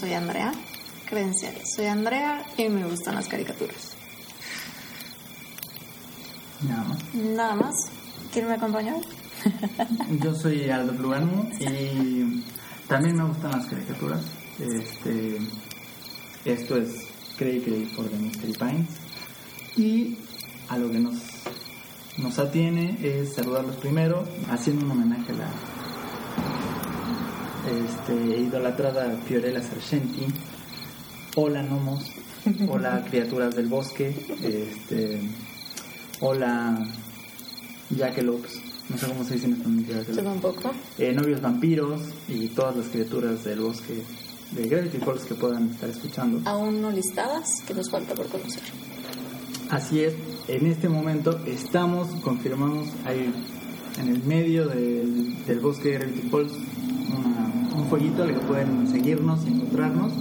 Soy Andrea. Credenciales. Soy Andrea y me gustan las caricaturas. Nada más. Nada más. ¿Quién me acompañó? Yo soy Aldo Lugano y también me gustan las caricaturas. Este, esto es Cray Cray for the Mystery Pines. Y a lo que nos, nos atiene es saludarlos primero, haciendo un homenaje a la este, idolatrada Fiorella Sargenti. Hola gnomos, hola criaturas del bosque, este, hola Jackelops, no sé cómo se dice en español. Yo tampoco. Eh, novios vampiros y todas las criaturas del bosque de Gravity Falls que puedan estar escuchando. Aún no listadas, que nos falta por conocer. Así es, en este momento estamos, confirmamos, ahí en el medio del, del bosque de Gravity Falls un fueguito al que pueden seguirnos y encontrarnos.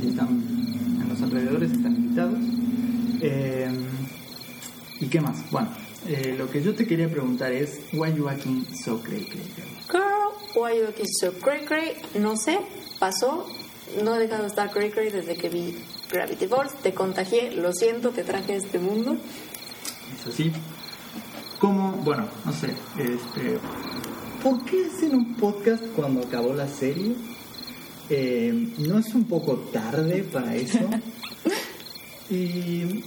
Si están en los alrededores, están invitados. Eh, ¿Y qué más? Bueno, eh, lo que yo te quería preguntar es, why you acting so cray cray girl? Why you looking so cray cray? No sé, pasó. No he dejado de estar cray cray desde que vi Gravity Falls. Te contagié, lo siento, te traje a este mundo. Es así. Como, bueno, no sé, este, ¿por qué hacer un podcast cuando acabó la serie? Eh, ¿No es un poco tarde para eso? Y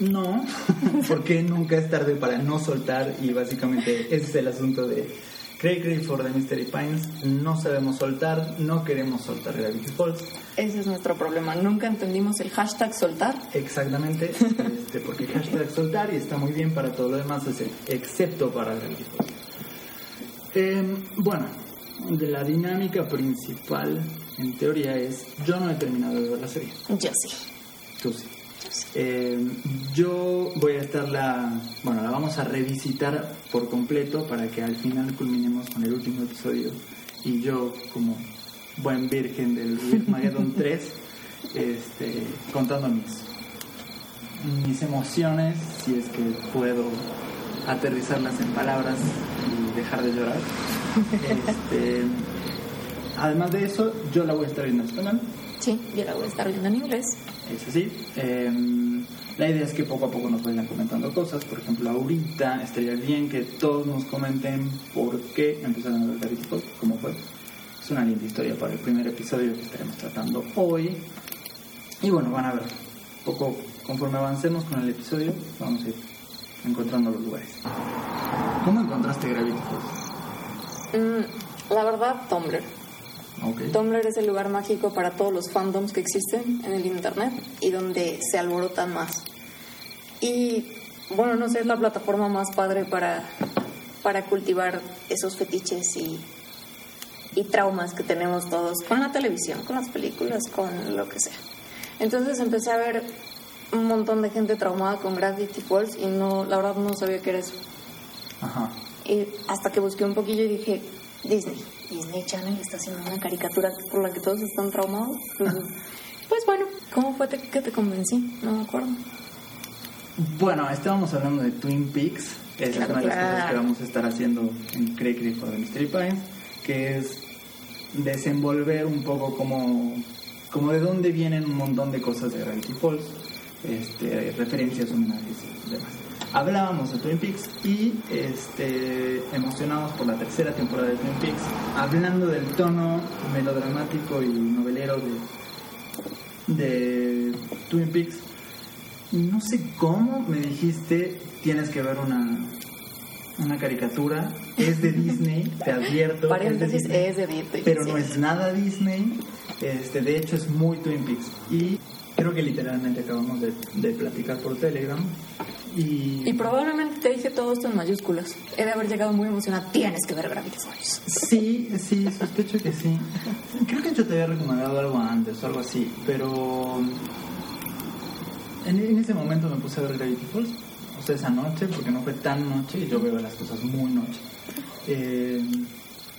no, porque nunca es tarde para no soltar y básicamente ese es el asunto de Cray Cray for the Mystery Pines. No sabemos soltar, no queremos soltar Gravity Falls. Ese es nuestro problema. Nunca entendimos el hashtag soltar. Exactamente, este, porque hashtag soltar y está muy bien para todo lo demás, excepto para Gravity Falls. Eh, bueno, de la dinámica principal, en teoría, es: yo no he terminado de ver la serie, Yo sí. tú sí. Eh, yo voy a estar la. Bueno, la vamos a revisitar por completo para que al final culminemos con el último episodio. Y yo, como buen virgen del Mageddon 3, este, contando mis, mis emociones, si es que puedo aterrizarlas en palabras y dejar de llorar. Este, además de eso, yo la voy a estar viendo en español. Sí, yo la voy a estar viendo en inglés. Es así. Em, la idea es que poco a poco nos vayan comentando cosas. Por ejemplo, ahorita estaría bien que todos nos comenten por qué empezaron a ver Gravity Falls, cómo fue. Es una linda historia para el primer episodio que estaremos tratando hoy. Y bueno, van a ver, poco conforme avancemos con el episodio, vamos a ir encontrando los lugares. ¿Cómo encontraste Gravity Falls? Mm, la verdad, Tumblr. Ok. Tumblr es el lugar mágico para todos los fandoms que existen en el internet y donde se alborotan más. Y bueno, no sé, es la plataforma más padre para, para cultivar esos fetiches y, y traumas que tenemos todos con la televisión, con las películas, con lo que sea. Entonces empecé a ver un montón de gente traumada con Gravity Falls y no, la verdad no sabía qué era eso. Ajá. Y hasta que busqué un poquillo y dije, Disney. Disney Channel está haciendo una caricatura por la que todos están traumados. Pues, pues bueno, ¿cómo fue te- que te convencí? No me acuerdo. Bueno, estábamos hablando de Twin Peaks. Esa es una de las cosas que vamos a estar haciendo en Cray Cray for the Mystery Pines, que es desenvolver un poco como, como de dónde vienen un montón de cosas de Gravity Falls, este, referencias, homenajes y demás. Hablábamos de Twin Peaks y este, emocionados por la tercera temporada de Twin Peaks, hablando del tono melodramático y novelero de, de Twin Peaks. No sé cómo me dijiste, tienes que ver una, una caricatura. Es de Disney, te advierto. Paréntesis, es de Disney, es de Disney, Pero sí. no es nada Disney. Este, de hecho, es muy Twin Peaks. Y creo que literalmente acabamos de, de platicar por Telegram. Y, Y probablemente te dije todo esto en mayúsculas. He de haber llegado muy emocionada. Tienes que ver Gravity Falls. Sí, sí, sospecho que sí. Creo que yo te había recomendado algo antes o algo así, pero en, en ese momento me puse a ver Gravity Falls, o sea, esa noche, porque no fue tan noche y yo veo las cosas muy noche. Eh,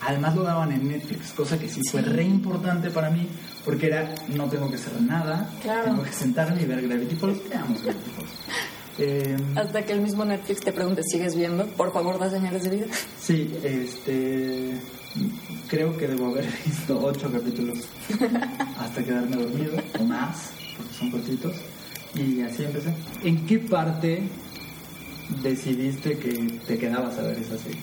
además lo daban en Netflix, cosa que sí, fue re importante para mí, porque era, no tengo que hacer nada, Claro. tengo que sentarme y ver Gravity Falls, veamos Gravity Falls. Eh, Hasta que el mismo Netflix te pregunte, ¿sigues viendo? Por favor, da señales de vida. Sí, este. creo que debo haber visto ocho capítulos hasta quedarme dormido, o más, porque son cortitos. Y así empecé. ¿En qué parte decidiste que te quedabas a ver esa serie?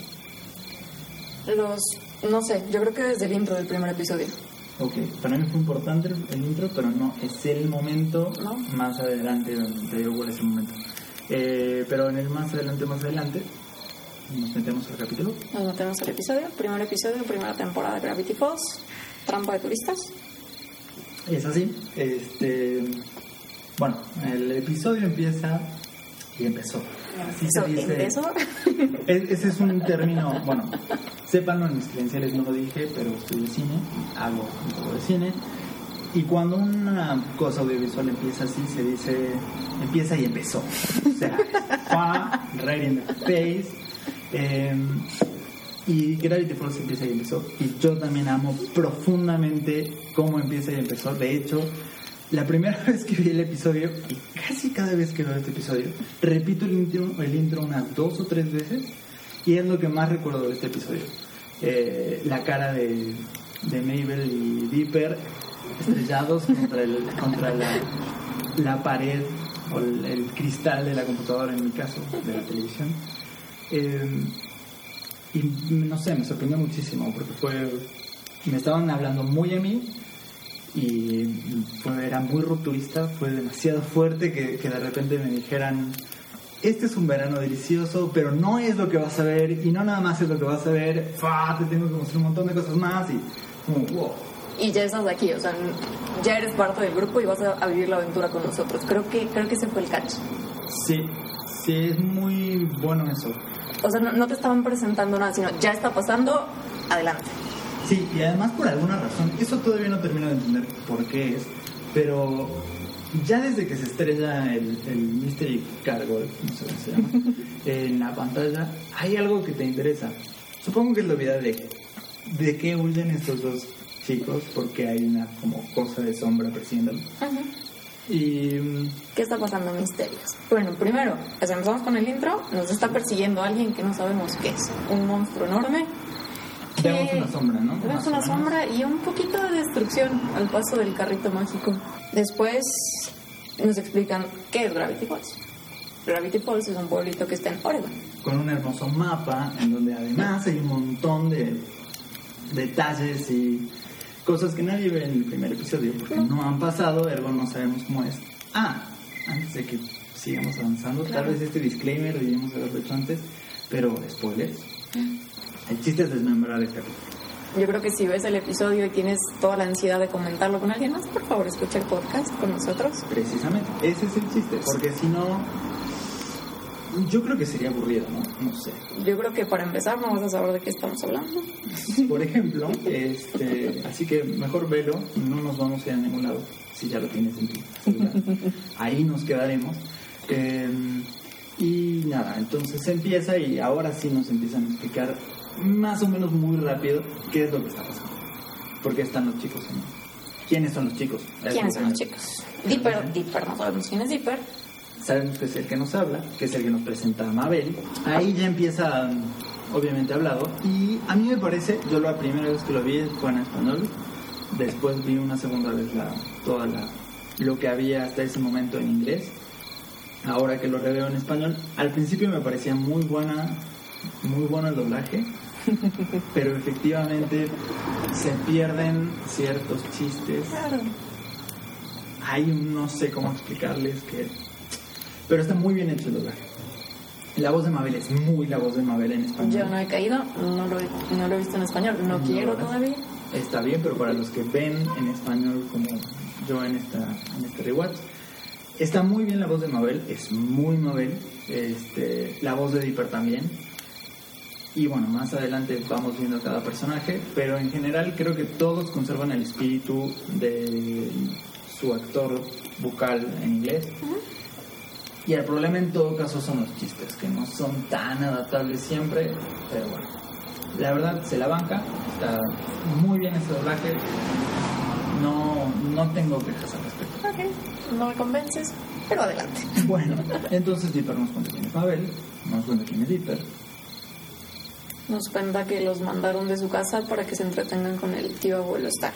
Los, no sé, yo creo que desde el intro del primer episodio. Ok, para mí fue importante el, intro, pero no es el momento ¿No? más adelante donde te digo cuál es el momento. Eh, pero en el más adelante, más adelante, nos metemos al capítulo. Nos metemos al episodio, primer episodio, primera temporada de Gravity Falls, trampa de turistas. Es así. Este, bueno, el episodio empieza y empezó. Así se So, dice. empezó. E- Ese es un término, bueno, sépanlo en mis credenciales, no lo dije, pero estudio cine, hago un poco de cine. Y cuando una cosa audiovisual empieza así, se dice, empieza y empezó. O sea, pa, right in the face. Eh, y Gravity Falls empieza y empezó. Y yo también amo profundamente cómo empieza y empezó. De hecho, la primera vez que vi el episodio, y casi cada vez que veo este episodio, repito el intro, el intro unas dos o tres veces. Y es lo que más recuerdo de este episodio. Eh, la cara de, de Mabel y Dipper estrellados contra, el, contra la, la pared o el, cristal de la computadora, en mi caso, de la televisión. Eh, y no sé, me sorprendió muchísimo porque fue. Me estaban hablando muy a mí y fue, era muy rupturista, fue demasiado fuerte que, que de repente me dijeran. Este es un verano delicioso, pero no es lo que vas a ver, y no nada más es lo que vas a ver, ¡fa! te tengo que mostrar un montón de cosas más, y como, wow. Y ya estás aquí, o sea, ya eres parte del grupo y vas a, a vivir la aventura con nosotros. Creo que, creo que ese fue el catch. Sí, sí, es muy bueno eso. O sea, no, no te estaban presentando nada, sino ya está pasando, adelante. Sí, y además por alguna razón, eso todavía no termino de entender por qué es, pero ya desde que se estrella el, el Mystery Cargo, no sé cómo se llama, en la pantalla, hay algo que te interesa. Supongo que es la vida de, de qué huyen estos dos chicos, porque hay una como cosa de sombra persiguiéndolos. Y ¿Qué está pasando, misterios? Bueno, primero, empezamos con el intro. Nos está persiguiendo alguien que no sabemos qué es. Un monstruo enorme. Vemos una sombra, ¿no? Vemos una sombra y un poquito de destrucción al paso del carrito mágico. Después nos explican qué es Gravity Falls. Gravity Falls es un pueblito que está en Oregon. con un hermoso mapa en donde además hay un montón de detalles y cosas que nadie ve en el primer episodio porque no han pasado, ergo no sabemos cómo es. Ah, antes de que sigamos avanzando, tal Claro. vez este disclaimer debíamos haberlo hecho antes, pero spoilers. El chiste es desmembrar capítulo. Yo creo que si ves el episodio y tienes toda la ansiedad de comentarlo con alguien más, por favor escucha el podcast con nosotros. Precisamente, ese es el chiste, porque si no, yo creo que sería aburrido, ¿no? No sé. Yo creo que para empezar no vas a saber de qué estamos hablando. Por ejemplo, este, así que mejor velo, no nos vamos a ir a ningún lado, si ya lo tienes en tu celular. Ahí nos quedaremos. Eh, y nada, entonces empieza y ahora sí nos empiezan a explicar más o menos muy rápido qué es lo que está pasando. ¿Por qué están los chicos? en- ¿Quiénes son los chicos? ¿Quiénes son los chicos? Dipper, Dipper, no sabemos quién es Dipper. Sabemos que es el que nos habla, que es el que nos presenta a Mabel. Ahí ya empieza, obviamente, hablado. Y a mí me parece, yo la primera vez que lo vi fue en español. Después vi una segunda vez la, toda la, lo que había hasta ese momento en inglés. Ahora que lo reveo en español, al principio me parecía muy buena, muy bueno el doblaje. pero efectivamente se pierden ciertos chistes Claro. hay un no sé cómo explicarles que pero está muy bien hecho el doblaje la voz de Mabel es muy la voz de Mabel en español Yo no he caído, no lo, he- no lo he visto en español, no, No, quiero todavía. está bien pero para los que ven en español como yo en esta en este rewatch está muy bien la voz de Mabel es muy Mabel este la voz de Dipper también y bueno más adelante vamos viendo cada personaje pero en general creo que todos conservan el espíritu de su actor vocal en inglés Y el problema en todo caso son los chistes, que no son tan adaptables siempre, pero bueno. La verdad se la banca, está muy bien ese doblaje, no, no tengo quejas al respecto. Ok, no me convences, pero adelante. Bueno, entonces Dipper nos cuenta quién es Mabel, nos cuenta quién es Dipper. Nos cuenta que los mandaron de su casa para que se entretengan con el tío abuelo Star.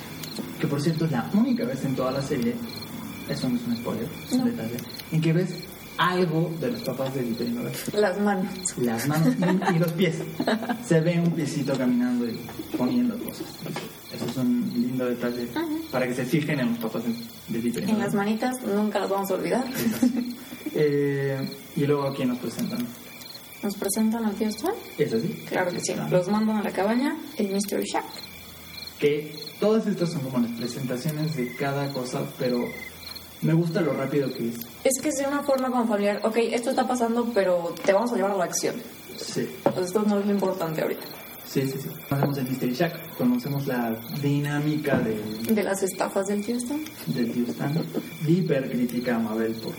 Que por cierto es la única vez en toda la serie, eso no es un spoiler, es un No. detalle, en que ves algo de los papás de Noel. Las manos. Las manos y, y los pies. Se ve un piecito caminando y poniendo cosas. Eso es un lindo detalle para que se fijen en los papás de, y En las manitas nunca las vamos a olvidar. Eh, y luego aquí nos presentan. Nos presentan al tío Star. ¿Es así? Claro que sí. Los mandan a la cabaña, el Mystery Shack. que todas estas son como las presentaciones de cada cosa, pero me gusta lo rápido que es. Es que es de una forma como familiar. Ok, esto está pasando, pero te vamos a llevar a la acción. Sí, Pues esto no es lo importante ahorita. sí, sí. sí. Conocemos el Mystery Shack, conocemos la dinámica de, De las estafas del tío Star. del tío Stan. Dipper critica a Mabel por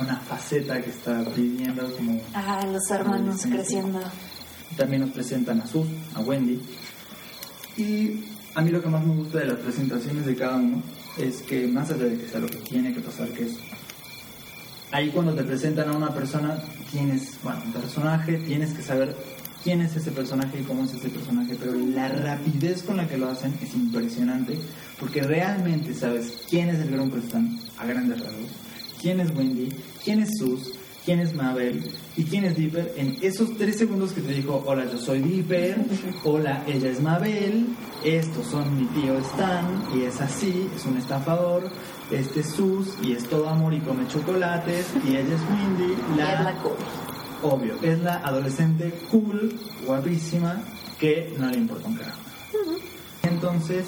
una faceta que está pidiendo como... Ah, los hermanos creciendo. También nos presentan a Sus, a Wendy. Y a mí lo que más me gusta de las presentaciones de cada uno es que más allá de que sea lo que tiene que pasar, que es ahí cuando te presentan a una persona, tienes, bueno, un personaje, tienes que saber quién es ese personaje y cómo es ese personaje, pero la rapidez con la que lo hacen es impresionante, porque realmente sabes quién es el Gran Crestán a grandes rasgos, quién es Wendy, quién es Sus, quién es Mabel y quién es Dipper en esos tres segundos que te dijo, hola, yo soy Dipper, hola, ella es Mabel, estos son mi tío Stan y es así, es un estafador, este es Sus y es todo amor y come chocolates. Y ella es Wendy, Y es la cool. obvio, es la adolescente cool, guapísima, que no le importa un carajo. Entonces,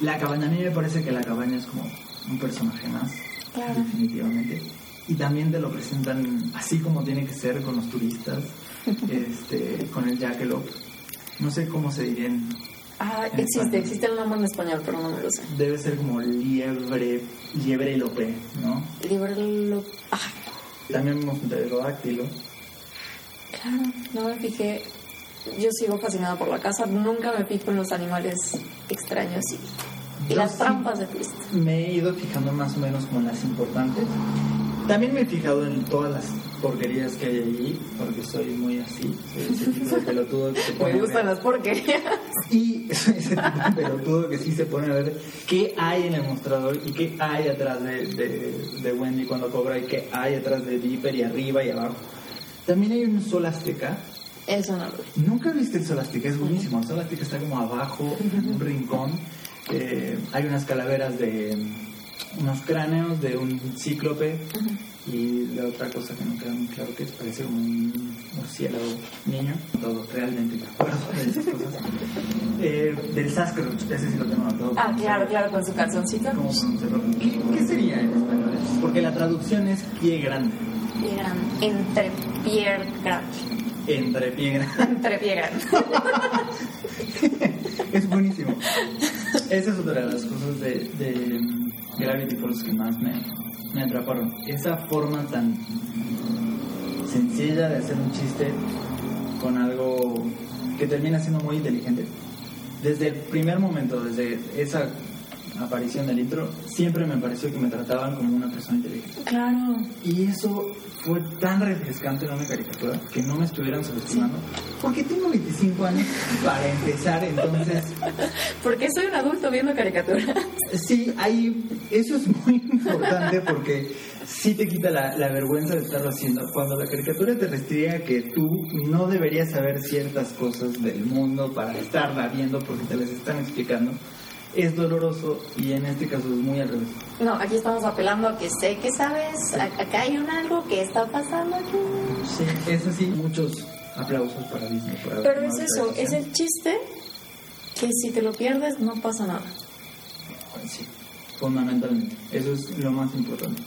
la cabaña, a mí me parece que la cabaña es como un personaje más, Claro. definitivamente. Y también te lo presentan así como tiene que ser con los turistas, este, con el jackalope. No sé cómo se diría en... Ah, En existe, español. existe el nombre en español, pero no me lo sé. Debe ser como liebre, liebre lope, ¿no? Librelo. Ah, También vemos un pterodáctilo. claro, no me fijé. Yo sigo fascinada por la casa, nunca me fijo en los animales extraños y, y las trampas de twist. me he ido fijando más o menos como en las importantes. También me he fijado en todas las porquerías que hay allí, porque soy muy así, soy ese tipo de pelotudo que se pone Me a gustan ver- las porquerías. Y soy ese tipo de pelotudo que sí se pone a ver qué hay en el mostrador y qué hay atrás de, de, de Wendy cuando cobra y qué hay atrás de Dipper y arriba y abajo. También hay un sol azteca. Eso no lo vi. Nunca viste el sol azteca, es buenísimo. El sol azteca está como abajo, en un rincón. Eh, hay unas calaveras de unos cráneos de un cíclope y la otra cosa que no queda muy claro que es parece un murciélago niño. Todo realmente me acuerdo de esas cosas. Eh, del Sasquatch, ese sí lo tengo anotado. Ah, ¿Cómo claro, se- claro, con su calzoncito. ¿Cómo? ¿Qué, qué sería en español? Porque la traducción es pie grande. Eran entre pie grande. Entre pie grande. Entre pie grande. es buenísimo. Esa es otra de las cosas de, de Gravity Falls que más me, me atraparon. Esa forma tan sencilla de hacer un chiste con algo que termina siendo muy inteligente. Desde el primer momento, desde esa aparición del intro, siempre me pareció que me trataban como una persona inteligente. Claro. Y eso fue tan refrescante en una caricatura que no me estuvieran subestimando. Porque tengo 25 años para empezar, entonces Porque soy un adulto viendo caricaturas. sí, hay, eso es muy importante porque sí te quita la, la vergüenza de estarlo haciendo. Cuando la caricatura te restriega que tú no deberías saber ciertas cosas del mundo para estarla viendo porque te las están explicando, es doloroso y en este caso es muy al revés. No, aquí estamos apelando a que sé que sabes. Acá hay un algo que está pasando aquí. Sí, eso sí, muchos aplausos para Disney. haber Pero es eso, es el chiste que si te lo pierdes no pasa nada. Sí, fundamentalmente. Eso es lo más importante.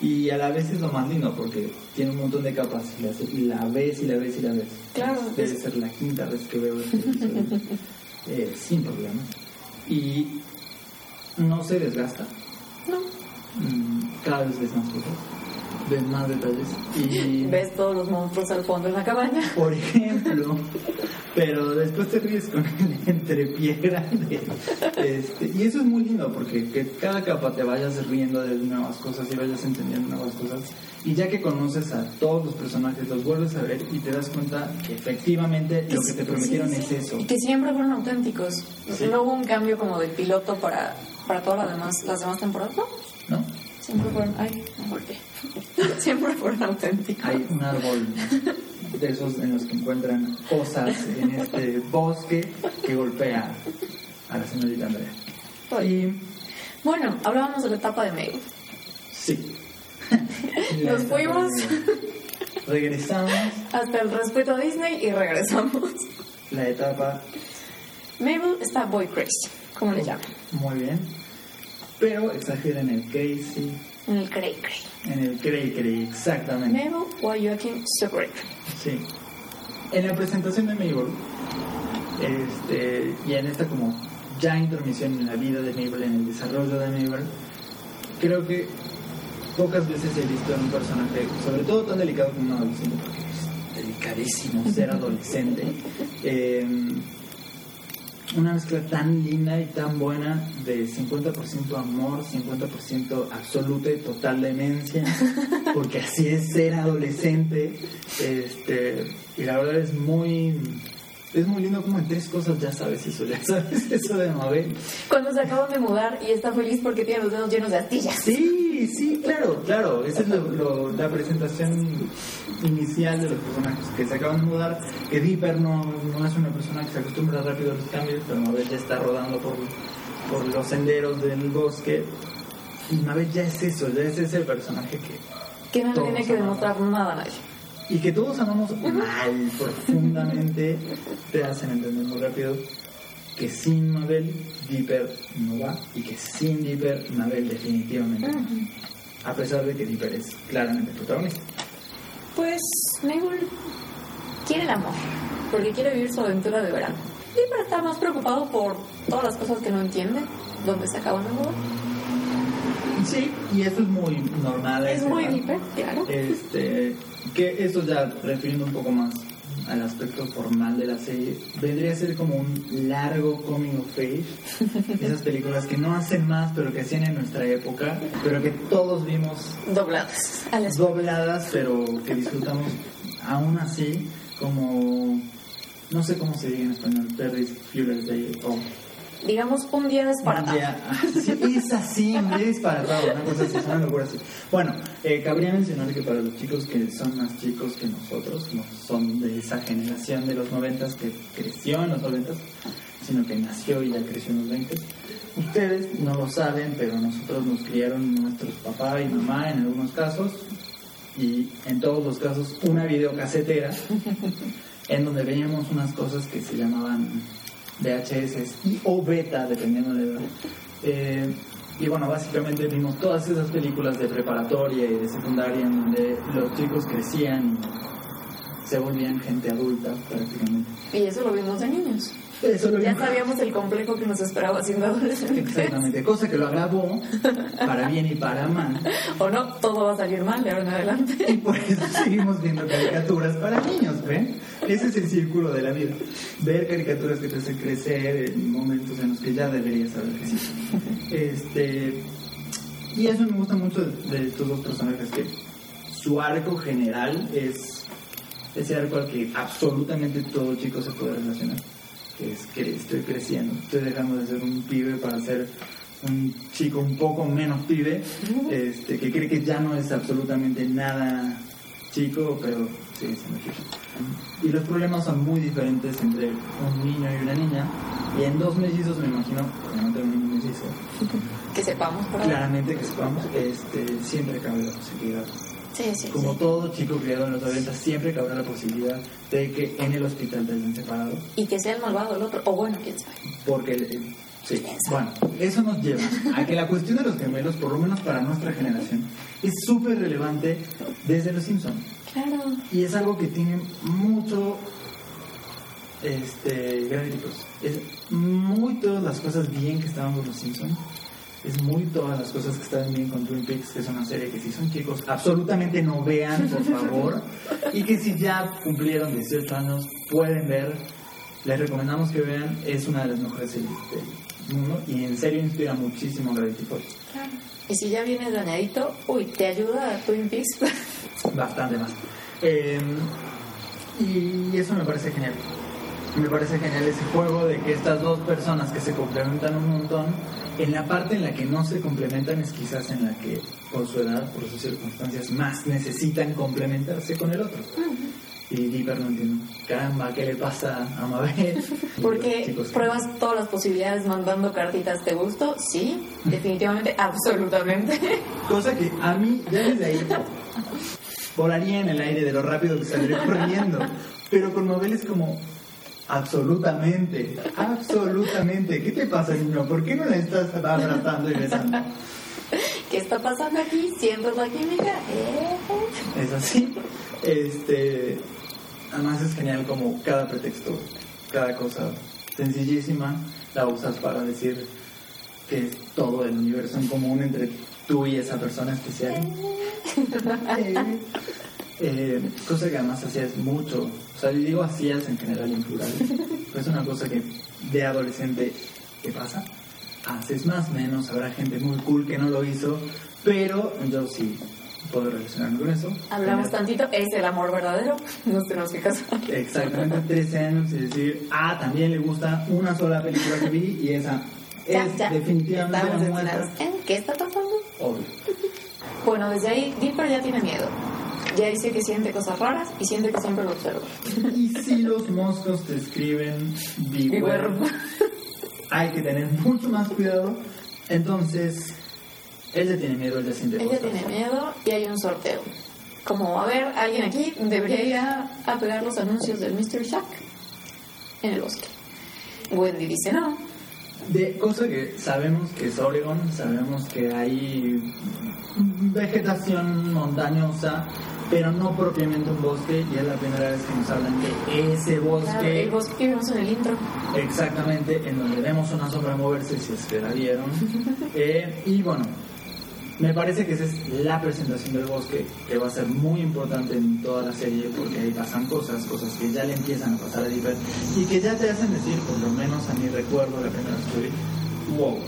Y a la vez es lo más lindo porque tiene un montón de capas y la, y la ves y la ves y la ves. Claro. Debe ser la quinta vez que veo este eh, sin problema. Y no se desgasta. No. Mm, Cada vez ves más cosas. Ves más detalles. Y, Ves todos los monstruos al fondo en la cabaña. por ejemplo, pero después te ríes con el entrepié grande. Este, y eso es muy lindo porque que cada capa te vayas riendo de nuevas cosas y vayas entendiendo nuevas cosas. Y ya que conoces a todos los personajes, los vuelves a ver y te das cuenta que efectivamente lo que te prometieron Sí, sí, es eso. Y que siempre fueron auténticos. No hubo un cambio como de piloto para, para todas las demás, las demás temporadas, ¿no? Siempre fueron, ay. Siempre fueron auténticos. Hay un árbol de esos en los que encuentran cosas en este bosque que golpea a la señorita Andrea. Y Bueno, hablábamos de la etapa de Mabel. sí. Nos fuimos. Regresamos Hasta el respeto a Disney y regresamos. la etapa Mabel está boy crazy, como le llaman. muy bien, pero exagera en el crazy, En el cray cray. en el cray cray, exactamente. While Joaquin so great. Sí. En la presentación de Mabel, este, y en esta como ya intromisión en la vida de Mabel, en el desarrollo de Mabel, creo que pocas veces he visto en un personaje, sobre todo tan delicado como un adolescente, porque es delicadísimo ser adolescente, eh, una mezcla tan linda y tan buena de 50% amor, 50% absoluta y total demencia, porque así es ser adolescente. Este, y la verdad es muy, es muy lindo como en tres cosas ya sabes eso, ya sabes eso de Mabel. Cuando se acaban de mudar y está feliz porque tiene los dedos llenos de astillas. Sí, sí, claro, claro. Esa es lo- lo- la presentación inicial de los personajes que se acaban de mudar. Que Dipper no, no es una persona que se acostumbra rápido a los cambios, pero Mabel ya está rodando por, por los senderos del bosque. Y Mabel ya es eso, ya es ese personaje que... Que no le tiene que demostrar nada a nadie. Y que todos amamos mal, profundamente, te hacen entender muy rápido que sin Mabel, Dipper no va, y que sin Dipper, Mabel definitivamente no. A pesar de que Dipper es claramente el protagonista. Pues Mabel quiere el amor, porque quiere vivir su aventura de verano. Dipper está más preocupado por todas las cosas que no entiende, dónde se acaban de mudar. Sí, y eso es muy normal. Es muy. Dipper, claro. Este, que eso ya refiriendo un poco más al aspecto formal de la serie, vendría a ser como un largo coming of age. Esas películas que no hacen más, pero que hacían en nuestra época, pero que todos vimos Dobladas. Dobladas, pero que disfrutamos aún así como... No sé cómo se diga en español, Perry's Fuelers Day o Digamos, un día sí, es así, un día disparatado, una cosa así, es una locura así. Bueno, eh, cabría mencionar que para los chicos que son más chicos que nosotros, no son de esa generación de los noventas que creció en los noventas, sino que nació y ya creció en los veintes, ustedes no lo saben, pero nosotros nos criaron nuestros papá y mamá en algunos casos, y en todos los casos una videocasetera, en donde veíamos unas cosas que se llamaban VHS y o beta, dependiendo de. Eh, y bueno, básicamente vimos todas esas películas de preparatoria y de secundaria en donde los chicos crecían y se volvían gente adulta prácticamente. Y eso lo vimos de niños. Ya sabíamos el complejo que nos esperaba siendo adolescentes. Exactamente, cosa que lo agravó para bien y para mal. O no, todo va a salir mal de ahora en adelante. Y por eso seguimos viendo caricaturas para niños, ¿ven? Ese es el círculo de la vida. Ver caricaturas que te hacen crecer en momentos en los que ya deberías haber crecido. Este, y eso me gusta mucho de, de estos dos personajes, que su arco general es ese arco al que absolutamente todo chico se puede relacionar. Que es que estoy creciendo, estoy dejando de ser un pibe para ser un chico un poco menos pibe, este, que cree que ya no es absolutamente nada chico, pero sigue siendo chico. Y los problemas son muy diferentes entre un niño y una niña. Y en dos mellizos, me imagino, porque no tengo ningún mellizo, Que sepamos ahora. claramente que sepamos, este, siempre cabe la posibilidad. Sí, sí, Como sí. todo chico criado en los 90, siempre cabrá la posibilidad de que en el hospital te hayan separado. Y que sea el malvado el otro. O bueno, quién sabe. Porque, eh, sí, bueno, eso nos lleva a que la cuestión de los gemelos, por lo menos para nuestra generación, es súper relevante desde Los Simpsons. Claro. Y es algo que tiene mucho este Gravity Falls. Es muy todas las cosas bien que estaban con los Simpsons. Es muy todas las cosas que están bien con Twin Peaks, que es una serie que si son chicos, absolutamente no vean, por favor, y que si ya cumplieron 18 años, pueden ver, les recomendamos que vean, es una de las mejores series del mundo y en serio inspira muchísimo a Gravity Falls. Y si ya vienes dañadito, uy, te ayuda a Twin Peaks. Bastante más. Eh, y eso me parece genial. Me parece genial ese juego de que estas dos personas que se complementan un montón, en la parte en la que no se complementan es quizás en la que por su edad, por sus circunstancias, más necesitan complementarse con el otro. Y Dipper no entiendo. Caramba, ¿qué le pasa a Mabel? Porque Chicos, pruebas todas las posibilidades mandando cartitas de gusto, sí, definitivamente, absolutamente. Cosa que a mí, ya desde ahí, volaría en el aire de lo rápido que saldré corriendo. Pero con Mabel es como, absolutamente, absolutamente. ¿Qué te pasa, niño? ¿Por qué no la estás abrazando y besando? ¿Qué está pasando aquí? ¿Sientes la química? ¿Eh? Es así. Este, además es genial como cada pretexto, cada cosa sencillísima la usas para decir que es todo el universo en común entre tú y esa persona especial. Eh, eh, cosa que además hacías mucho, o sea, yo digo hacías en general en plural, pero es una cosa que de adolescente te pasa, haces más, menos, habrá gente muy cool que no lo hizo, pero yo sí puedo relacionarme con eso. Hablamos Tener tantito, es el amor verdadero, nos tenemos que casar. Exactamente 13 años y decir, ah, también le gusta una sola película que vi y esa Ya, es ya, definitivamente estamos la muestra. ¿En ¿Qué está pasando? Obvio. Bueno, desde ahí Dipper ya tiene miedo. Ya dice que siente cosas raras y siente que siempre lo observa. Y si los moscos te escriben beware, hay que tener mucho más cuidado. Entonces, él ya tiene miedo, él ya siente Ella cosas. tiene miedo y hay un sorteo. Como, a ver, alguien aquí debería ir a, a pegar los anuncios del Mr. Shack en el bosque. Wendy dice no. De cosa que sabemos que es Oregon, sabemos que hay vegetación montañosa, pero no propiamente un bosque, y es la primera vez que nos hablan de ese Claro, bosque. el bosque que vimos en el intro. Exactamente, en donde vemos una sombra moverse, si es que la vieron. Eh, y bueno, me parece que esa es la presentación del bosque, que va a ser muy importante en toda la serie, porque ahí pasan cosas, cosas que ya le empiezan a pasar a Dipper, y que ya te hacen decir, por lo menos a mi recuerdo la primera vez que vi, wow.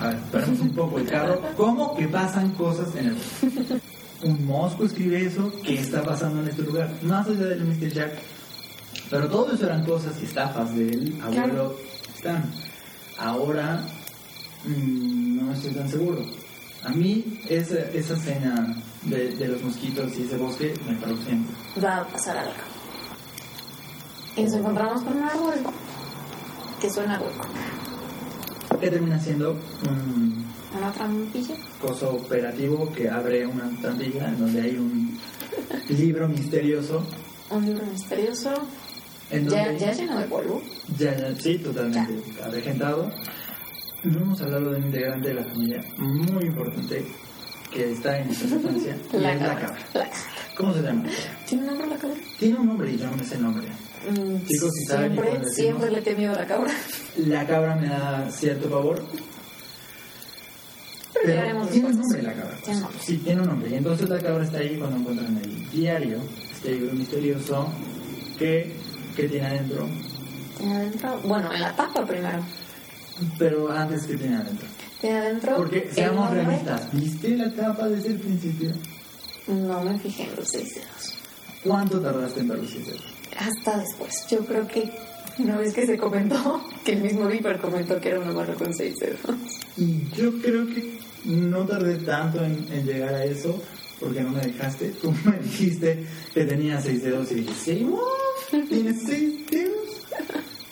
A ver, paremos un poco el carro. ¿Cómo que pasan cosas en el bosque? Un mosco escribe eso, ¿qué está pasando en este lugar? Más allá del Mr. Jack, pero todo eso eran cosas y estafas del abuelo. Stan. Ahora mm, no estoy tan seguro. A mí esa, esa escena de, de los mosquitos y ese bosque me paró siempre. Va a pasar algo. Y nos encontramos con un árbol que suena hueco. Que termina siendo un Una trampilla. coso operativo que abre una trampilla en donde hay un libro misterioso. Un libro misterioso. Ya, ya lleno de polvo. Ya, ya, sí, totalmente avejentado. No hemos hablado de un integrante de la familia muy importante que está en esta y La es la cabra. La. ¿Cómo se llama? ¿Tiene un nombre la cabra? Tiene un nombre y yo no me sé el nombre. Mm, Chicos, si saben siempre, decimos- siempre le he temido a la cabra. La cabra me da cierto favor. Pero tiene un nombre la cabra. Un nombre. Sí, tiene un nombre. Y entonces la cabra está ahí cuando encuentran el diario, este libro misterioso, que, que tiene adentro. Tiene adentro, bueno, en la tapa primero. Pero antes, que tiene adentro? Tiene adentro. Porque seamos realistas, ¿viste la tapa desde el principio? No me fijé en los seis dedos. ¿Cuánto tardaste en ver los dedos? Hasta después. Yo creo que una vez que se comentó, que el mismo Viper comentó que era una mano con seis dedos. Y yo creo que no tardé tanto en, llegar a eso porque no me dejaste. Tú me dijiste que tenía seis dedos y dije, ¿sí? ¿Tienes seis dedos?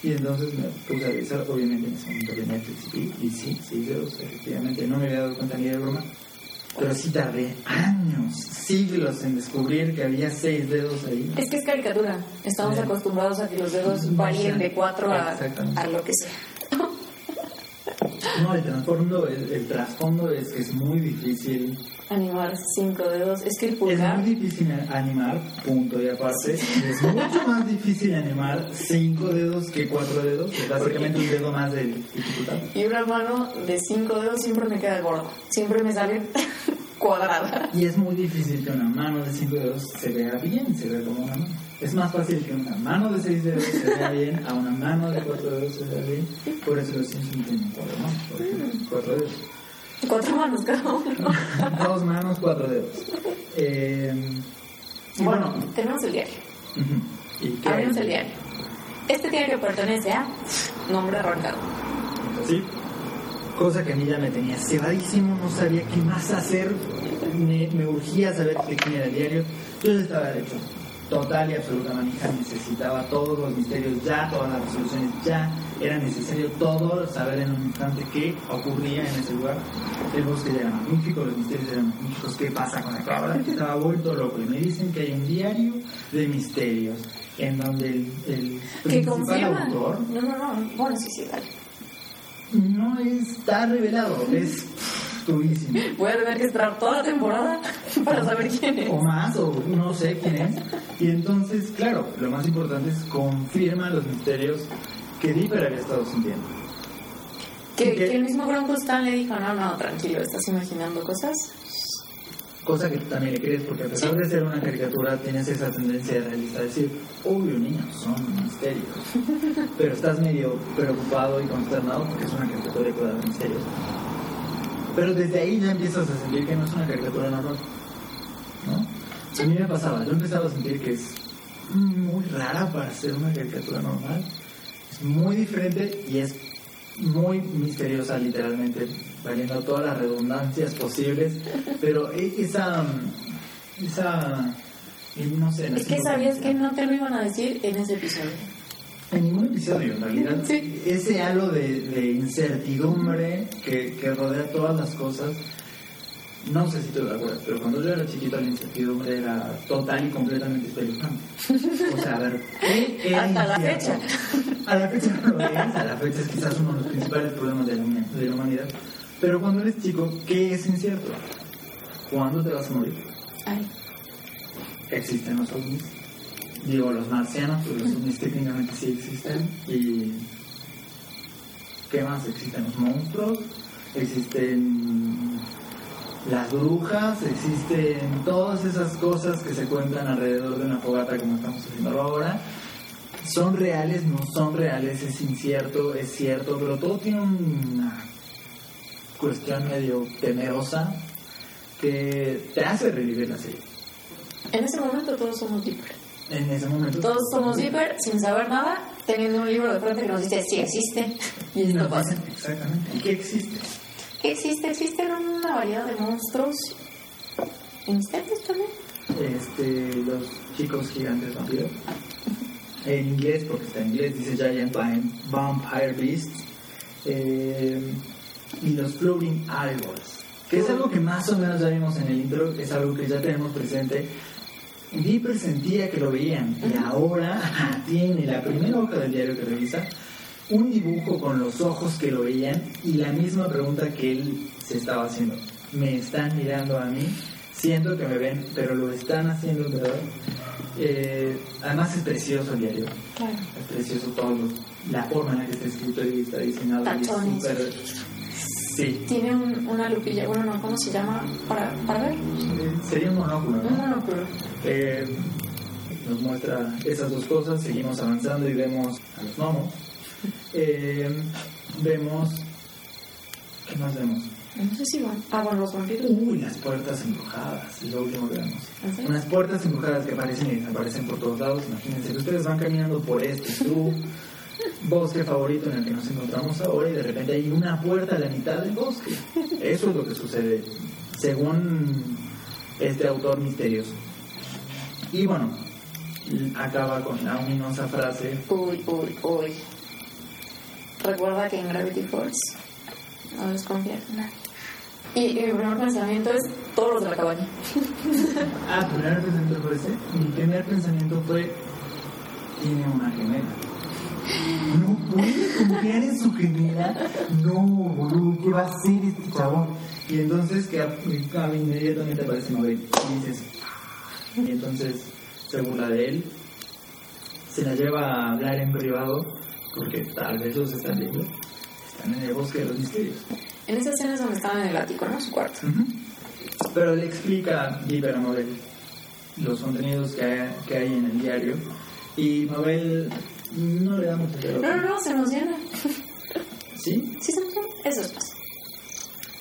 Y entonces me puse a revisar, obviamente en ese momento y, y sí, seis dedos, efectivamente. No me había dado cuenta ni de broma. Pero sí tardé años, siglos en descubrir que había seis dedos ahí. Es que es caricatura. Estamos acostumbrados a que los dedos varíen de cuatro a, a lo que sea. No, el trasfondo, el, el trasfondo es que es muy difícil. Animar cinco dedos. Es que el Es pulgar. muy difícil animar, punto y aparte. y es mucho más difícil animar cinco dedos que cuatro dedos. Es básicamente un dedo más de dificultad. Y una mano de cinco dedos siempre me queda gorda. Siempre me sale cuadrada. Y es muy difícil que una mano de cinco dedos se vea bien, se vea como una mano. Es más fácil que una mano de seis dedos se vea bien a una mano de cuatro dedos se vea bien. Por eso los Simpsons tienen cuatro manos, por ejemplo, cuatro dedos. Cuatro manos cada uno. Dos manos, cuatro dedos. Eh, Bueno, bueno, tenemos el diario. Abrimos el diario. Este diario pertenece a nombre arrancado. Sí. Cosa que a mí ya me tenía cebadísimo, no sabía qué más hacer, me, me urgía saber de quién era el diario. Yo estaba hecho total y absoluta manija, necesitaba todos los misterios ya, todas las resoluciones ya, era necesario todo saber en un instante qué ocurría en ese lugar. El bosque era magnífico, los misterios eran magníficos, qué pasa con la cabra, que estaba vuelto loco. Y me dicen que hay un diario de misterios en donde el, el principal autor No, no, no. Bueno, sí, sí, dale. no está revelado, es durísimo. Voy a tener que esperar toda la temporada para saber quién es. O más, o no sé quién es. Y entonces, claro, lo más importante es confirma los misterios que Dipper había estado sintiendo. Que, que el mismo Bronco Stan le dijo, no, no, tranquilo, estás imaginando cosas. Cosa que tú también le crees, porque a pesar de ser una caricatura, tienes esa tendencia de realista, decir, obvio, niños, son misterios. Pero estás medio preocupado y consternado porque es una caricatura y puede haber misterios. Pero desde ahí ya empiezas a sentir que no es una caricatura normal. ¿No? A mí me pasaba, yo empezaba a sentir que es muy rara para ser una caricatura normal. Es muy diferente y es muy misteriosa, literalmente, valiendo todas las redundancias posibles. Pero e- esa. Esa. No sé, no Es que sabías que no te lo iban a decir en ese episodio. En ningún episodio, en realidad. Sí. Ese halo de, de incertidumbre que, que rodea todas las cosas. No sé si te acuerdas, pero cuando yo era chiquito la incertidumbre era total y completamente espeluznante. O sea, a ver, ¿qué era Hasta la incierto? A la fecha no lo es, a la fecha es quizás uno de los principales problemas de la, huma- de la humanidad. Pero cuando eres chico, ¿qué es incierto? ¿Cuándo te vas a morir? Ay, existen los ovnis. Digo, los marcianos, pero los ovnis técnicamente sí existen. Y. ¿Qué más? Existen los monstruos, existen las brujas, existen todas esas cosas que se cuentan alrededor de una fogata como estamos haciendo ahora. Son reales, no son reales, es incierto, es cierto, pero todo tiene una cuestión medio temerosa que te hace revivir la serie. en ese momento todos somos Dipper. En ese momento. Todos somos Dipper sin saber nada, teniendo un libro de frente que nos dice, sí existe. Y esto nos pasa. exactamente. ¿Y qué existe? ¿Qué existe? Existen una variedad de monstruos misterios también. Este, los chicos gigantes vampiros. En inglés, porque está en inglés, dice Giant Vamp- Vampire Beasts. Eh, y los Floating Eyeballs. Que es algo que más o menos ya vimos en el intro, es algo que ya tenemos presente. Dipper sentía que lo veían y ahora tiene la primera hoja del diario que revisa un dibujo con los ojos que lo veían y la misma pregunta que él se estaba haciendo. Me están mirando a mí, siento que me ven, pero lo están haciendo en verdad. Eh, además es precioso el diario, Claro. es precioso todo lo- la forma en la que está escrito y está diseñado. y es Tachones. Sí, Tiene un- una lupilla, bueno, no, ¿cómo se llama? Para, para ver. sería un monóculo, ¿no? Un monóculo. Eh, nos muestra esas dos cosas, seguimos avanzando y vemos a los gnomos. Eh, vemos. ¿Qué más vemos? No sé si van. Ah, bueno, los vampiros. Uy, las puertas embrujadas, es lo último que vemos. ¿En serio? Unas puertas embrujadas que aparecen y desaparecen por todos lados. Imagínense que ustedes van caminando por este su bosque favorito en el que nos encontramos ahora y de repente hay una puerta a la mitad del bosque. Eso es lo que sucede, según este autor misterioso. Y bueno, acaba con la ominosa frase Uy, uy, uy. Recuerda que en Gravity Falls no desconfías de nadie. Y, y mi primer pensamiento es todos los de la cabaña. Ah, ¿tu primer pensamiento fue ese? Mi primer pensamiento fue, tiene una gemela. No puede confiar en su gemela. No, boludo, ¿qué va a hacer este chabón? Y entonces que a, inmediatamente aparece Mabel y dices, y entonces se burla de él, se la lleva a hablar en privado porque tal vez los están viendo, están en el bosque de los misterios. En esa escena es donde estaban en el ático, ¿no? Su cuarto. Pero le explica Dipper a Mabel los contenidos que hay, que hay en el diario y Mabel no le da mucha No, pelota. no, no, se emociona. ¿Sí? ¿Sí se emociona? Eso es pasa.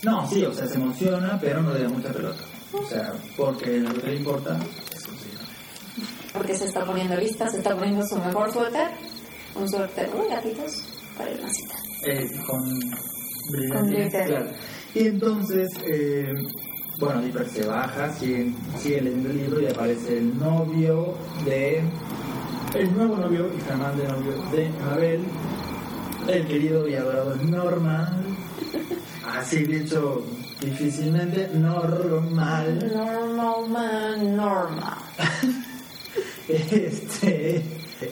No, sí, o sea, se emociona, pero no le da mucha pelota. O sea, porque lo que le importa es conseguir. Porque se está poniendo lista, se está poniendo su mejor suéter. Un suéter muy gatitos para ir a una cita. Eh, con glitter. claro. Y entonces, eh, bueno, Dipper se baja, sigue, sigue leyendo el libro y aparece el novio de. El nuevo novio y flamante novio de Mabel, el querido y adorado Norman. Así dicho difícilmente, normal. Normal man, normal. Este.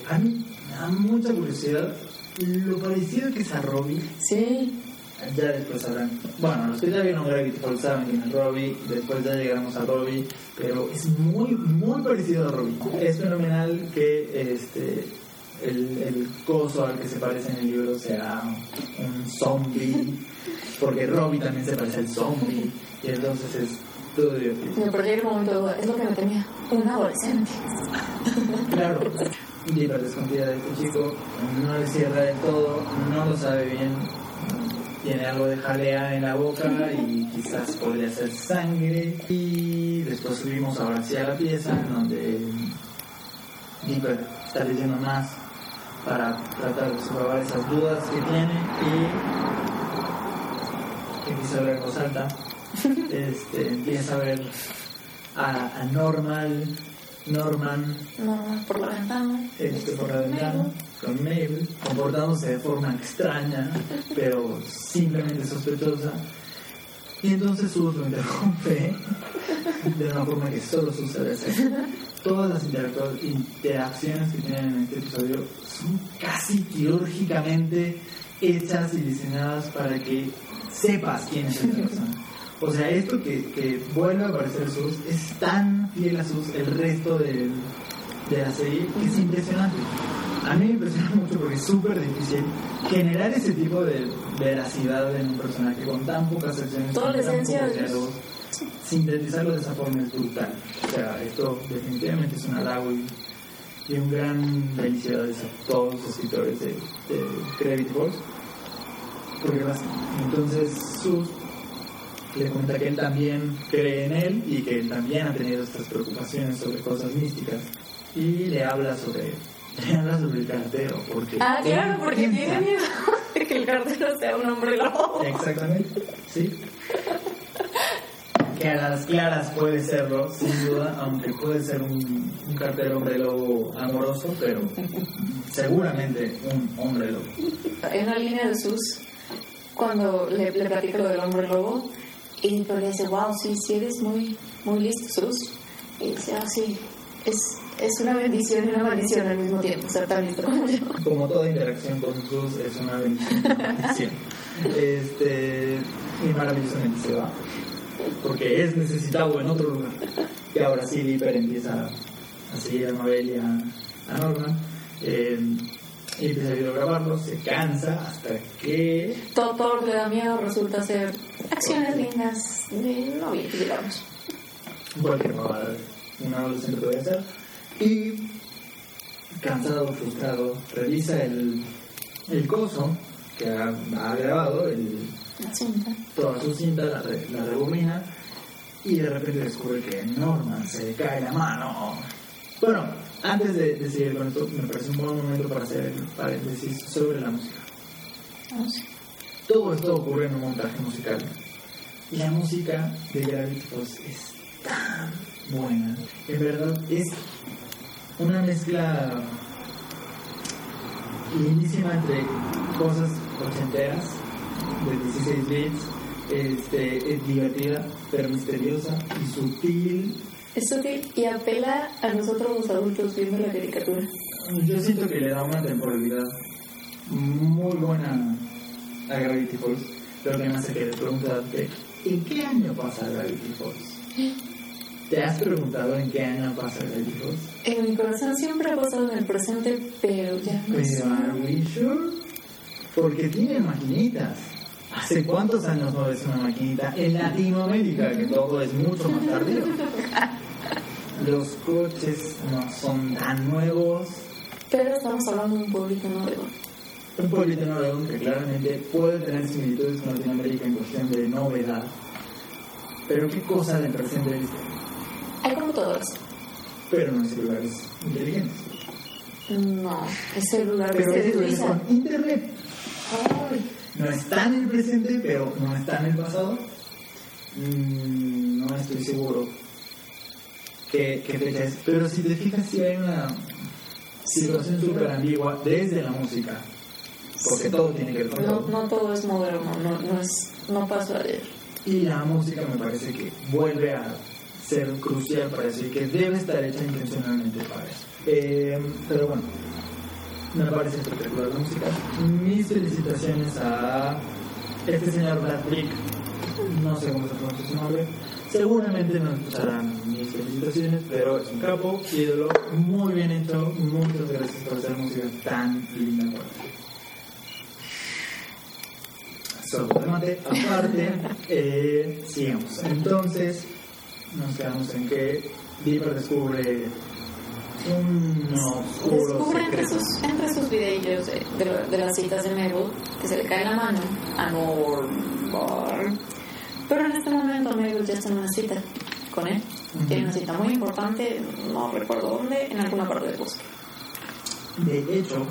A mí me da mucha curiosidad lo parecido que es a Robbie. Sí. Ya después sabrán. Bueno, los que ya vieron Gravity Falls saben quién es Robbie. Después ya llegaremos a Robbie. Pero es muy, muy parecido a Robbie. Es fenomenal que este, el, el coso al que se parece en el libro sea un zombie. Porque Robbie también se parece al zombie. Y entonces es todo divertido. Me perdí el momento. Es lo que me temía. Un adolescente. Claro. Dipper desconfía de este chico, no le cierra del todo, no lo sabe bien, tiene algo de jalea en la boca y quizás podría ser sangre. Y después subimos ahora sí a la pieza en donde Dipper está leyendo más para tratar de superar esas dudas que tiene y empieza a ver voz alta, este, empieza a ver a, a Normal, Norman por la ventana. este, por la ventana con Mabel, comportándose de forma extraña, pero simplemente sospechosa. Y entonces Sus lo interrumpe de una forma que solo sabe hacer. Todas las interacciones que tienen en este episodio son casi quirúrgicamente hechas y diseñadas para que sepas quién es esa persona. O sea, esto que, que vuelve a aparecer Sus es tan fiel a Sus el resto del, de la serie que es impresionante. A mí me impresiona mucho porque es súper difícil generar ese tipo de veracidad en un personaje con tan pocas acciones, Toda con la tan esencia pocos de- diálogos. Sintetizarlo de esa forma es brutal. O sea, esto definitivamente es un halago y, y un gran felicidades a todos los escritores de, de Gravity Falls. Porque lo hacen. Entonces, Sus le cuenta que él también cree en él y que él también ha tenido estas preocupaciones sobre cosas místicas. Y le habla sobre, le habla sobre el cartero. Porque Ah, claro, porque piensa- tiene miedo de que el cartero sea un hombre lobo. Exactamente, sí. Que a las claras puede serlo, sin duda, aunque puede ser un, un cartero hombre lobo amoroso, pero seguramente un hombre lobo. Hay una línea de sus cuando le, le platica lo del hombre lobo y pero le dice, wow, sí, sí eres muy, muy listo, Sus. Y dice, ah, sí, es, es una bendición y una maldición al mismo tiempo, ser tan listo como yo. Como toda interacción con Jesús es una bendición. una bendición. Este, y maravillosamente se va. Porque es necesitado en otro lugar. Y ahora sí, Dipper empieza a seguir a Mabel y a, a Norman. eh, y empieza a grabarlo, se cansa hasta que Todo, lo que da miedo resulta ser acciones lindas de novia, digamos. cualquier mamada un adolescente puede hacer. Y cansado, frustrado, revisa el, el coso que ha, ha grabado, el, La cinta. toda su cinta, la, re- la rebobina y de repente descubre que Norman se le cae la mano. Bueno, antes de, de seguir con esto, me parece un buen momento para hacer el paréntesis sobre la música. Todo esto ocurre en un montaje musical. Y la música de Gravity Falls es tan buena. En verdad es una mezcla lindísima entre cosas ochenteras de 16 bits. Este, es divertida, pero misteriosa y sutil. Es sutil y apela a nosotros los adultos viendo la caricatura. Yo siento que le da una temporalidad muy buena a Gravity Falls, pero que me hace querer preguntarte, ¿en qué año pasa Gravity Falls? ¿Te has preguntado en qué año pasa Gravity Falls? En mi corazón siempre ha pasado en el presente, pero ya no. Pero, ¿are we sure? Porque tiene maquinitas. ¿Hace cuántos años no ves una maquinita en Latinoamérica? Que todo es mucho más tardío. Los coches no son tan nuevos. Pero estamos hablando de un pueblito nuevo. Un pueblito noruego que claramente puede tener similitudes con Latinoamérica en cuestión de novedad. Pero ¿qué cosa del presente viste? Hay computadores. Pero no es celulares inteligentes. No, es celular que Pero se utiliza. con internet. Ay, no está en el presente, pero no está en el pasado. Mm, no estoy seguro qué, qué fecha es. Pero si te fijas, sí hay una situación súper ambigua desde la música. Porque todo tiene que ver con No, todo. no todo es moderno, no, no, es, no pasó ayer. Y la música me parece que vuelve a ser crucial para decir que debe estar hecha intencionalmente para eso. Eh, pero bueno, me parece espectacular la música. Mis felicitaciones a este señor Brad Brick, no sé cómo se pronuncia su nombre. Seguramente no escucharán felicitaciones, pero es un capo, ídolo, muy bien hecho. Muchas gracias por hacer música tan linda remate, aparte, eh, sigamos. Entonces, nos quedamos en que Dipper descubre un oscuro Descubre entre sus, entre sus videillos de, de, de las citas de Mabel que se le cae la mano a Norman. Pero en este momento Mabel ya está en una cita con él. Tiene una cita muy importante, no recuerdo dónde, en alguna parte del bosque. De hecho,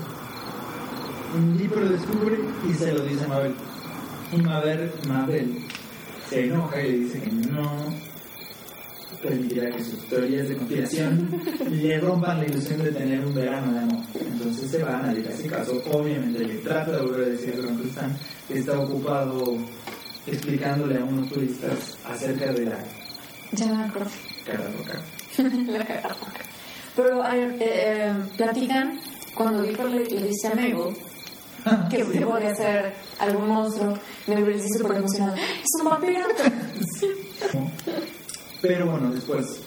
Dipper lo descubre y se lo dice a Mabel. Y Mabel, Mabel se enoja y le dice que no permitirá que sus teorías de conspiración le rompan la ilusión de tener un verano de amor. Entonces se va, nadie le hace caso. Obviamente le trata de volver a decir a Stan que está ocupado explicándole a unos turistas acerca de la Ya me acuerdo. La. Pero a ver, eh, eh, platican cuando Dipper le, le dice a Mabel que se podría ser algún monstruo. Mabel dice súper emocionada: ¡Es un vampiro! Pero bueno, después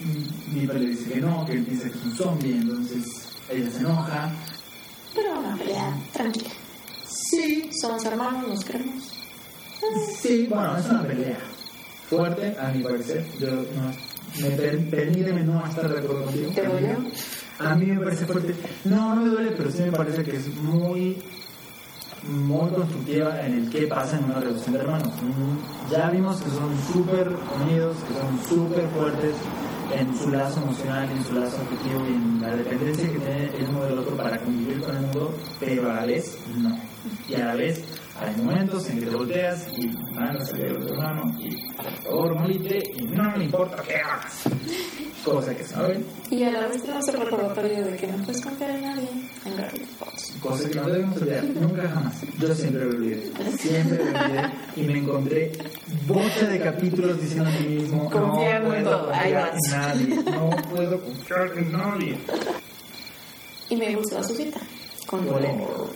mm, Dipper le dice que no, que él piensa que es un zombie, entonces ella se enoja. Pero una pelea tranquila. Sí, Somos hermanos, nos queremos. sí, bueno, es una pelea fuerte, a mi parecer. Yo no, me per- permíteme no estar de acuerdo contigo. ¿Te yo? A mí me parece fuerte. No, no me duele, pero sí me parece que es muy muy constructiva en el qué pasa en una relación de hermanos. Mm, Ya vimos que son súper unidos, que son súper fuertes en su lazo emocional, en su lazo afectivo y en la dependencia que tiene el uno del otro para convivir con el mundo, pero a la vez no. Y a la vez hay momentos en que te volteas y mandas a leer a tu hermano y por favor molite y no me importa qué hagas. Cosa que saben, Y a la vez tenemos el recordatorio de que no puedes confiar en nadie cosa que no debemos olvidar nunca jamás. Yo siempre lo olvidé, siempre lo olvidé y me encontré bocha de capítulos diciendo a mí mismo, Confiando no en puedo todo, ahí confiar vas. en nadie, no puedo confiar en nadie. Y me gusta su cita con Polémico.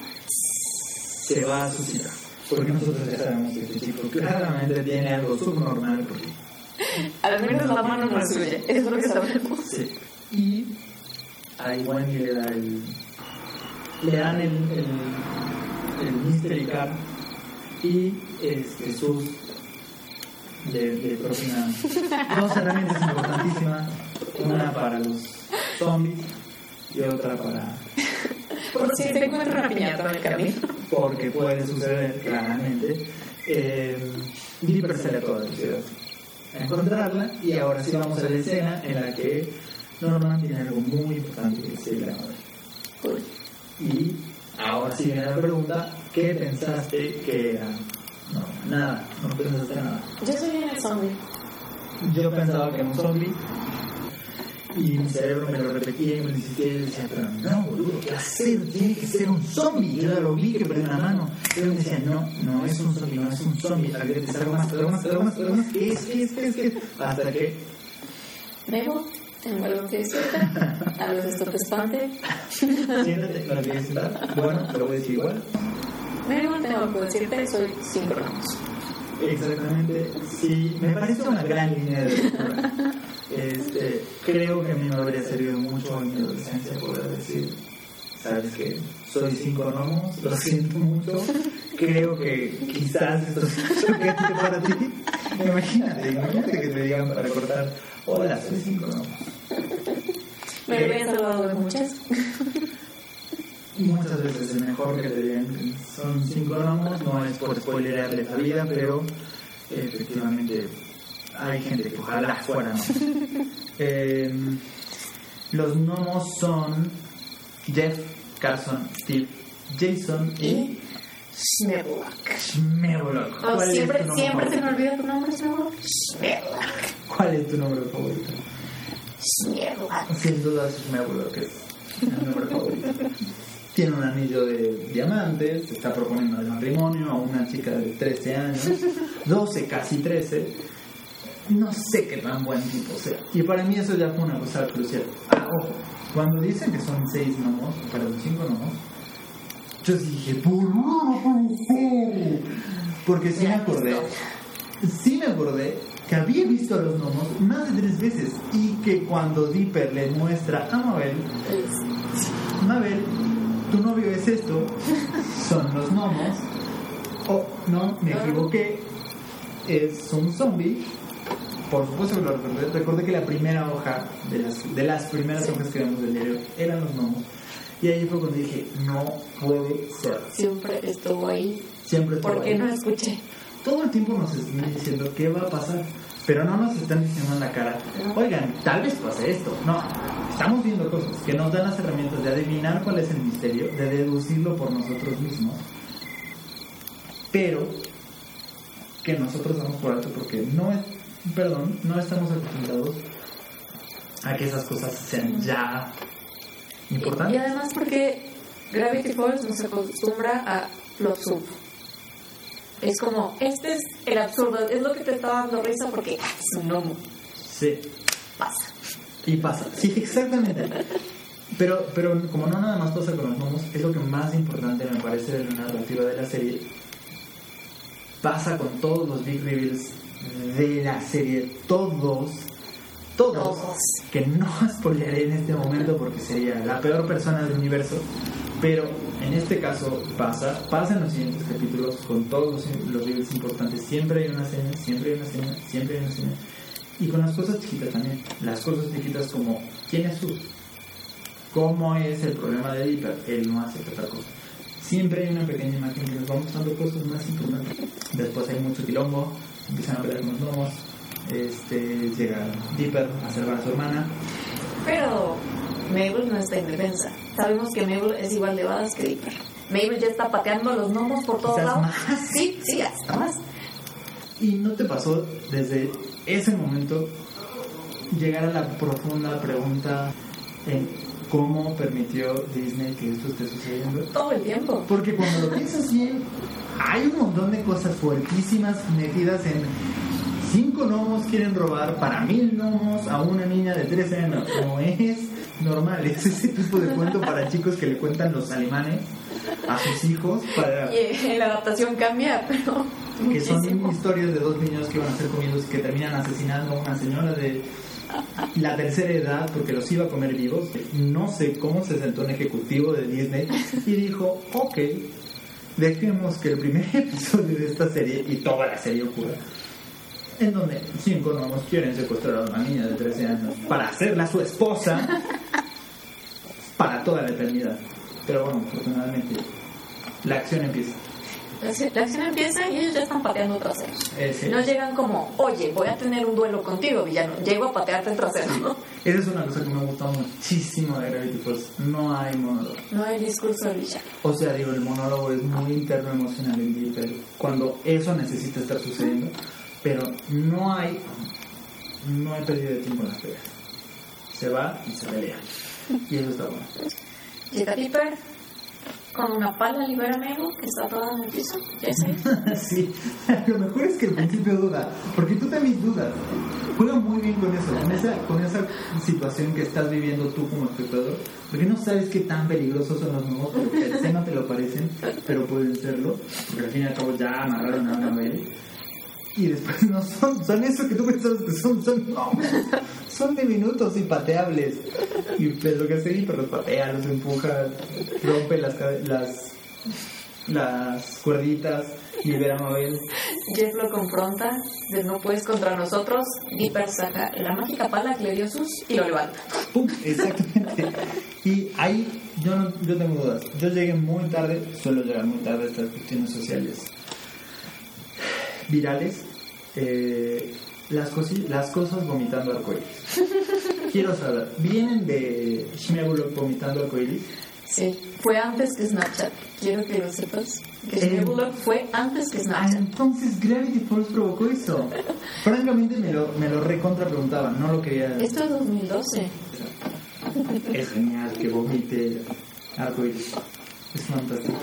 Se va a su cita, porque nosotros ya sabemos que este chico claramente tiene algo subnormal porque Al menos la mano no es suya, es lo que sabemos. Sí. Y a Wendy le da el. Le dan el, el, el Mystery Card y este, Jesús le, le propina dos herramientas importantísimas: una para los zombies y otra para. Por si te encuentras una piñata en el camino. Porque puede suceder claramente. Eh, Dipper sale a toda la ciudad a encontrarla y ahora sí vamos a la escena en la que Norman tiene algo muy importante que decirle a Mabel. Uy. Y ahora sí viene la pregunta, ¿qué pensaste que era? No, nada, no pensaste nada. Yo soy el zombie. Yo pensaba que era un zombie y mi cerebro me lo repetía y me insistía y yo decía, pero no, boludo, ¿qué hacer? Tiene que ser un zombie. Yo lo vi que perdió una mano. Él me decía, no, no es un zombie, no es un zombie. Habría que algo más, algo más, algo más, algo más. ¿Qué es, qué es, qué es, qué es? Hasta que Mabel Tengo algo que decirte. A veces esto te espante. Siéntate, no lo quieres sentar. Bueno, te lo voy a decir igual. Pero igual tengo que decirte, soy cinco ramos. Exactamente, sí, me parece una gran línea de lectura. Este, creo que a mí me habría servido mucho en mi adolescencia poder decir, sabes que soy cinco gnomos, lo siento mucho, creo que quizás esto es choqueante para ti. Imagínate, imagínate que te digan para cortar, hola, soy cinco gnomos. Me habría salvado de muchas. Muchas veces es mejor que te digan son cinco gnomos, no es por spoilerarles la vida, pero efectivamente hay gente que ojalá fuera no. Eh, los gnomos son Jeff, Carson, Steve, Jason y Y Schneeblock. Schmerblock. Oh, ¿Cuál, es siempre siempre se me olvida tu nombre, Schneeblock. Schneeblock. ¿Cuál es tu nombre favorito? Schneeblock. Sin duda Schmerblock es el nombre favorito. Tiene un anillo de diamantes, se está proponiendo el matrimonio a una chica de 13 años, 12, casi 13. No sé qué tan buen tipo sea. Y para mí eso ya fue una cosa crucial. Ah, ojo, cuando dicen que son 6 gnomos, perdón, 5 gnomos, yo dije, ¿por no puede? Porque sí me acordé, sí me acordé que había visto a los gnomos más de tres veces y que cuando Dipper le muestra a Mabel Mabel, tu novio es esto, son los gnomos. Oh, no, me equivoqué, es un zombie. Por supuesto que lo recordé. Recordé que la primera hoja de las, de las primeras hojas que vemos del diario eran los gnomos. Y ahí fue cuando dije, no puede ser. Siempre estuvo ahí. Siempre estuvo ¿Por qué ahí. no escuché? Todo el tiempo nos están diciendo qué va a pasar, pero no nos están diciendo en la cara, oigan, tal vez pase esto. No, estamos viendo cosas que nos dan las herramientas de adivinar cuál es el misterio, de deducirlo por nosotros mismos, pero que nosotros damos por alto porque no es, perdón, no estamos acostumbrados a que esas cosas sean ya Y importantes. además porque Gravity Falls nos acostumbra a lo absurdo. Es como, este es el absurdo, es lo que te está dando risa porque ah, es un gnomo. Sí. Pasa. Y pasa, sí, exactamente. Pero, pero como no nada más pasa con los gnomos, es lo que más importante me parece de la narrativa de la serie. Pasa con todos los big reveals de la serie, todos, todos, que no spoilearé en este momento porque sería la peor persona del universo. Pero en este caso pasa, pasa en los siguientes capítulos con todos los, los reveals importantes. Siempre hay una seña, siempre hay una seña, siempre hay una seña. Y con las cosas chiquitas también. Las cosas chiquitas como ¿quién es tú? ¿Cómo es el problema de Dipper? Él no hace otra cosa. Siempre hay una pequeña imagen que nos va mostrando cosas más importantes. Después hay mucho quilombo, empiezan a pelear con los gnomos, este, llega Dipper a salvar a su hermana. Pero Mabel no está indefensa. Sabemos que Mabel es igual de badass que Dipper. Mabel ya está pateando a los gnomos por todos lados. Sí, sí, hasta más. ¿Y no te pasó desde ese momento llegar a la profunda pregunta en cómo permitió Disney que esto esté sucediendo? Todo el tiempo. Porque cuando lo piensas bien, hay un montón de cosas fuertísimas metidas en cinco gnomos quieren robar para mil gnomos a una niña de 13 años. No es normal, es ese tipo de cuento para chicos que le cuentan los alemanes a sus hijos para Y eh, la adaptación cambia, pero que son muchísimo. historias de dos niños que van a ser comidos y que terminan asesinando a una señora de la tercera edad porque los iba a comer vivos. No sé cómo se sentó un ejecutivo de Disney y dijo, ok, dejemos que el primer episodio de esta serie y toda la serie ocurra. En donde cinco gnomos quieren secuestrar a una niña de 13 años para hacerla su esposa para toda la eternidad. Pero bueno, afortunadamente la acción empieza. La acción- empieza y ellos ya están pateando traseros. Eh, sí. No llegan como, oye, voy a tener un duelo contigo, villano. Llego a patearte el trasero, ¿no? Esa es una cosa que me ha gustado muchísimo de Gravity Falls. No hay monólogo. No hay discurso del villano. O sea, digo, el monólogo es muy interno emocional en Dipper cuando eso necesita estar sucediendo, pero no hay no hay pérdida de tiempo en las peleas. Se va y se pelea. Y eso está bueno. Llega Dipper con una pala, libera a Mabel, que está toda en el piso. Ya sé. sí, lo mejor es que al principio duda, porque tú también dudas. juega muy bien con eso, con esa, con esa situación que estás viviendo tú como espectador, porque no sabes qué tan peligrosos son los gnomos, porque el no te lo parecen, pero pueden serlo, porque al fin y al cabo ya amarraron a Anabel. Y después no son, son eso que tú pensabas que son, son gnomos, son diminutos y pateables. Y pues lo que hace pero los patea, los empuja, rompe las, las, las cuerditas libera a Mabel. Jeff lo confronta, de no puedes contra nosotros. Dipper saca la mágica pala que le dio Sus y lo levanta. Exactamente. Y ahí yo, no, yo tengo dudas. Yo llegué muy tarde, suelo llegar muy tarde a estas cuestiones sociales virales. Eh, las, las cosas vomitando arcoíris. Quiero saber, ¿vienen de Shimebulok vomitando arcoíris? Sí, fue antes que Snapchat. Quiero que lo sepas. Que eh, fue antes que Snapchat. entonces Gravity Falls provocó eso. Francamente me lo, me lo recontra preguntaba, no lo quería. Esto es 2012. Es genial que vomite arcoíris. Es fantástico.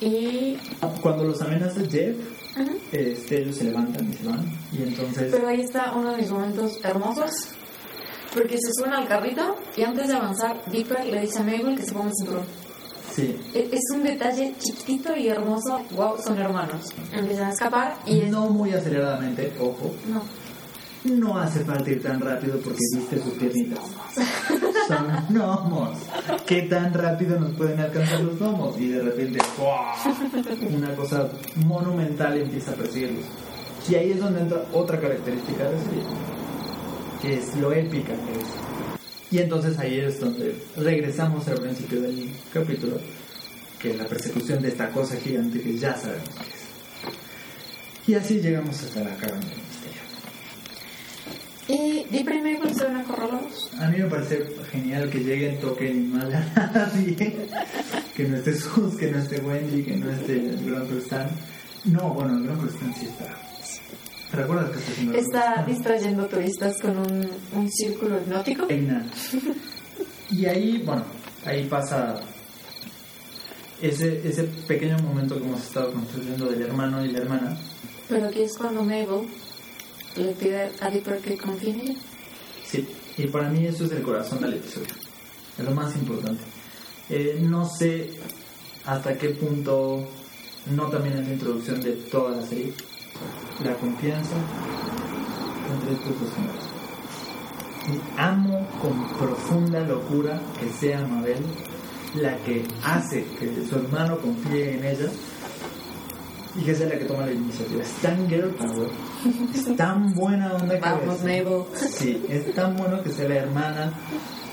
Y cuando los amenaza Jeff, este, ellos se levantan y se van. Y entonces. Pero ahí está uno de mis momentos hermosos porque se suena al carrito y antes de avanzar, Dipper le dice a Mabel que se ponga el cinturón. Sí. E, es un detalle chiquitito y hermoso. Wow, son hermanos. Empiezan a escapar y... No muy aceleradamente, ojo. No. No hace falta ir tan rápido porque viste sus piernitas. Son gnomos. ¿Qué tan rápido nos pueden alcanzar los gnomos? Y de repente, ¡wow! una cosa monumental empieza a perseguirlos. Y ahí es donde entra otra característica de la serie que es lo épica que es. Y entonces ahí es donde regresamos al principio del capítulo, que es la persecución de esta cosa gigante que ya sabemos que es. Y así llegamos hasta la caverna. ¿Y di primero se van a A mí me parece genial que lleguen, toquen y no haya nadie. que no esté Sus, que no esté Wendy, que no esté el Gran Crustan. No, bueno, el Gran Crustan sí está ¿Te recuerdas que está haciendo Está distrayendo turistas con un, un círculo hipnótico. Y ahí, bueno, ahí pasa ese, ese pequeño momento que hemos estado construyendo del hermano y la hermana. Pero aquí es cuando Mabel le pide a Dipper que confíe en ella. Sí, y para mí eso es el corazón del episodio. Es lo más importante. Eh, no sé hasta qué punto, no también en la introducción de toda la serie, la confianza entre estos dos señores. Amo con profunda locura que sea Mabel la que hace que su hermano confíe en ella y que sea la que toma la iniciativa. Es tan girl power, es tan buena onda que Vamos, Mabel. Sí, es tan bueno que sea la hermana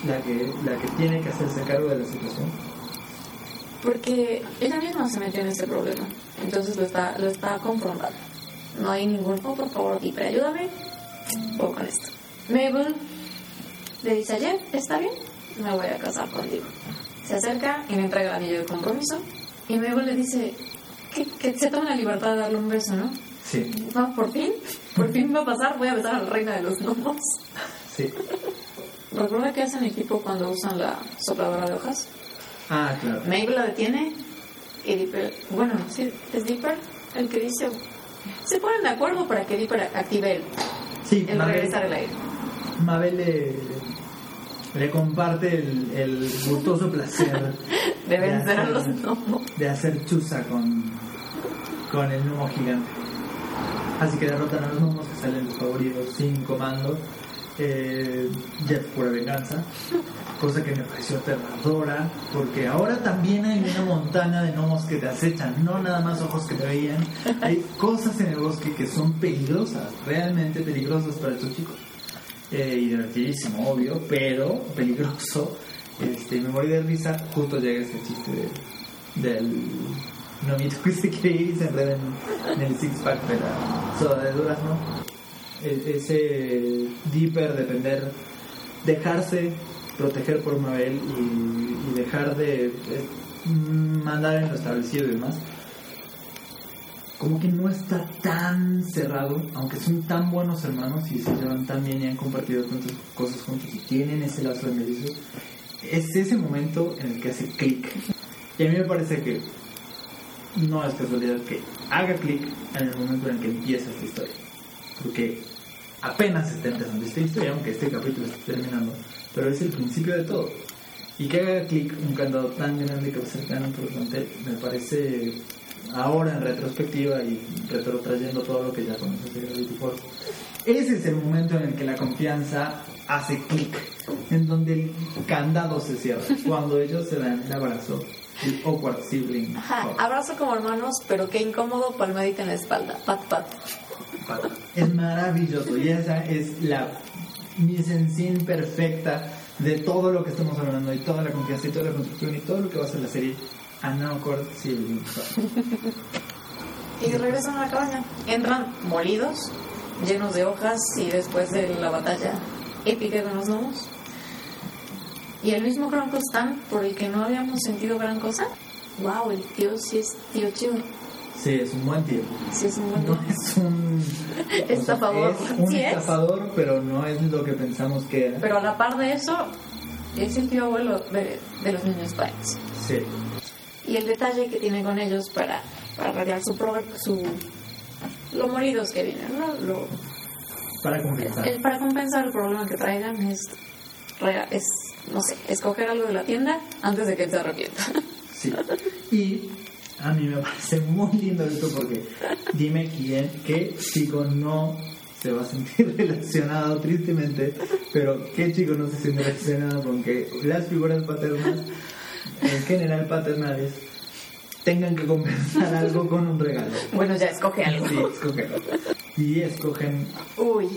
la que, la que tiene que hacerse cargo de la situación. Porque ella misma se metió en ese problema, entonces lo está, lo está confrontando no hay ningún, oh, por favor, pero ayúdame, o con esto. Mabel le dice a Jeff, está bien, me voy a casar contigo. Se acerca y me entrega el anillo de compromiso. Y Mabel le dice que, que se tome la libertad de darle un beso, ¿no? Sí. No, por fin, por fin va a pasar, voy a besar a la reina de los gnomos. Sí. ¿Recuerda qué hacen equipo cuando usan la sopladora de hojas? Ah, claro. Mabel la detiene y Dipper, bueno, sí, es Dipper el que dice, se ponen de acuerdo para que Dipper active el, sí, el regresar al aire. Mabel le, le comparte el, el gustoso placer de vencer a los gnomos. De hacer chuza con, con el gnomo gigante. Así que derrotan a los gnomos que salen los favoritos sin comando. Eh, Jeff pura venganza cosa que me pareció aterradora, porque ahora también hay una montana de gnomos que te acechan, no nada más ojos que te veían, hay cosas en el bosque que son peligrosas, realmente peligrosas para estos chicos. Eh, y divertidísimo, obvio, pero peligroso. Este, me morí de risa, justo llega ese chiste del nomito que se ir y se en, el six pack de la soda de durazno. E, ese deeper depender, dejarse proteger por Mabel y, dejar de, mandar en lo establecido y demás, como que no está tan cerrado, aunque son tan buenos hermanos y se llevan tan bien y han compartido tantas cosas juntos y tienen ese lazo de mellizos, es ese momento en el que hace clic. Y a mí me parece que no es casualidad que haga clic en el momento en el que empieza esta historia. Porque apenas está empezando esta historia, aunque este capítulo está terminando, pero es el principio de todo. Y que haga clic un candado tan grande que va a ser tan importante, me parece ahora en retrospectiva y retrotrayendo todo lo que ya conoces de Gravity Falls. Ese es el momento en el que la confianza hace clic, en donde el candado se cierra, cuando ellos se dan el abrazo, el awkward sibling. Ajá, abrazo como hermanos, pero qué incómodo palmadita en la espalda. Pat, pat. Es maravilloso y esa es la mise en perfecta de todo lo que estamos hablando y toda la confianza y toda la construcción y todo lo que va a ser la serie An Awkward Sibling. Y regresan a la cabaña. Entran molidos, llenos de hojas y después de la batalla épica con los gnomos. Y el mismo Stan por el que no habíamos sentido gran cosa. Wow, el tío sí es tío chido. Sí, es un buen tío. Sí es un buen No tío. es un Estafador. Es un Sí es. estafador, pero no es lo que pensamos que era. Pero a la par de eso, es el tío abuelo de, de los niños Spikes. Sí. Y el detalle que tiene con ellos para, para radiar su, pro- su lo molidos que vienen, ¿no? Lo, Para compensar. el- para compensar el problema que traigan es, es, no sé, escoger algo de la tienda antes de que se arrepienta. Sí. Y a mí me parece muy lindo esto porque dime quién, qué chico no se va a sentir relacionado tristemente, pero qué chico no se siente relacionado con que las figuras paternas, en general paternales, tengan que compensar algo con un regalo. bueno, ya escoge algo. Sí, escogen. Y escogen Uy,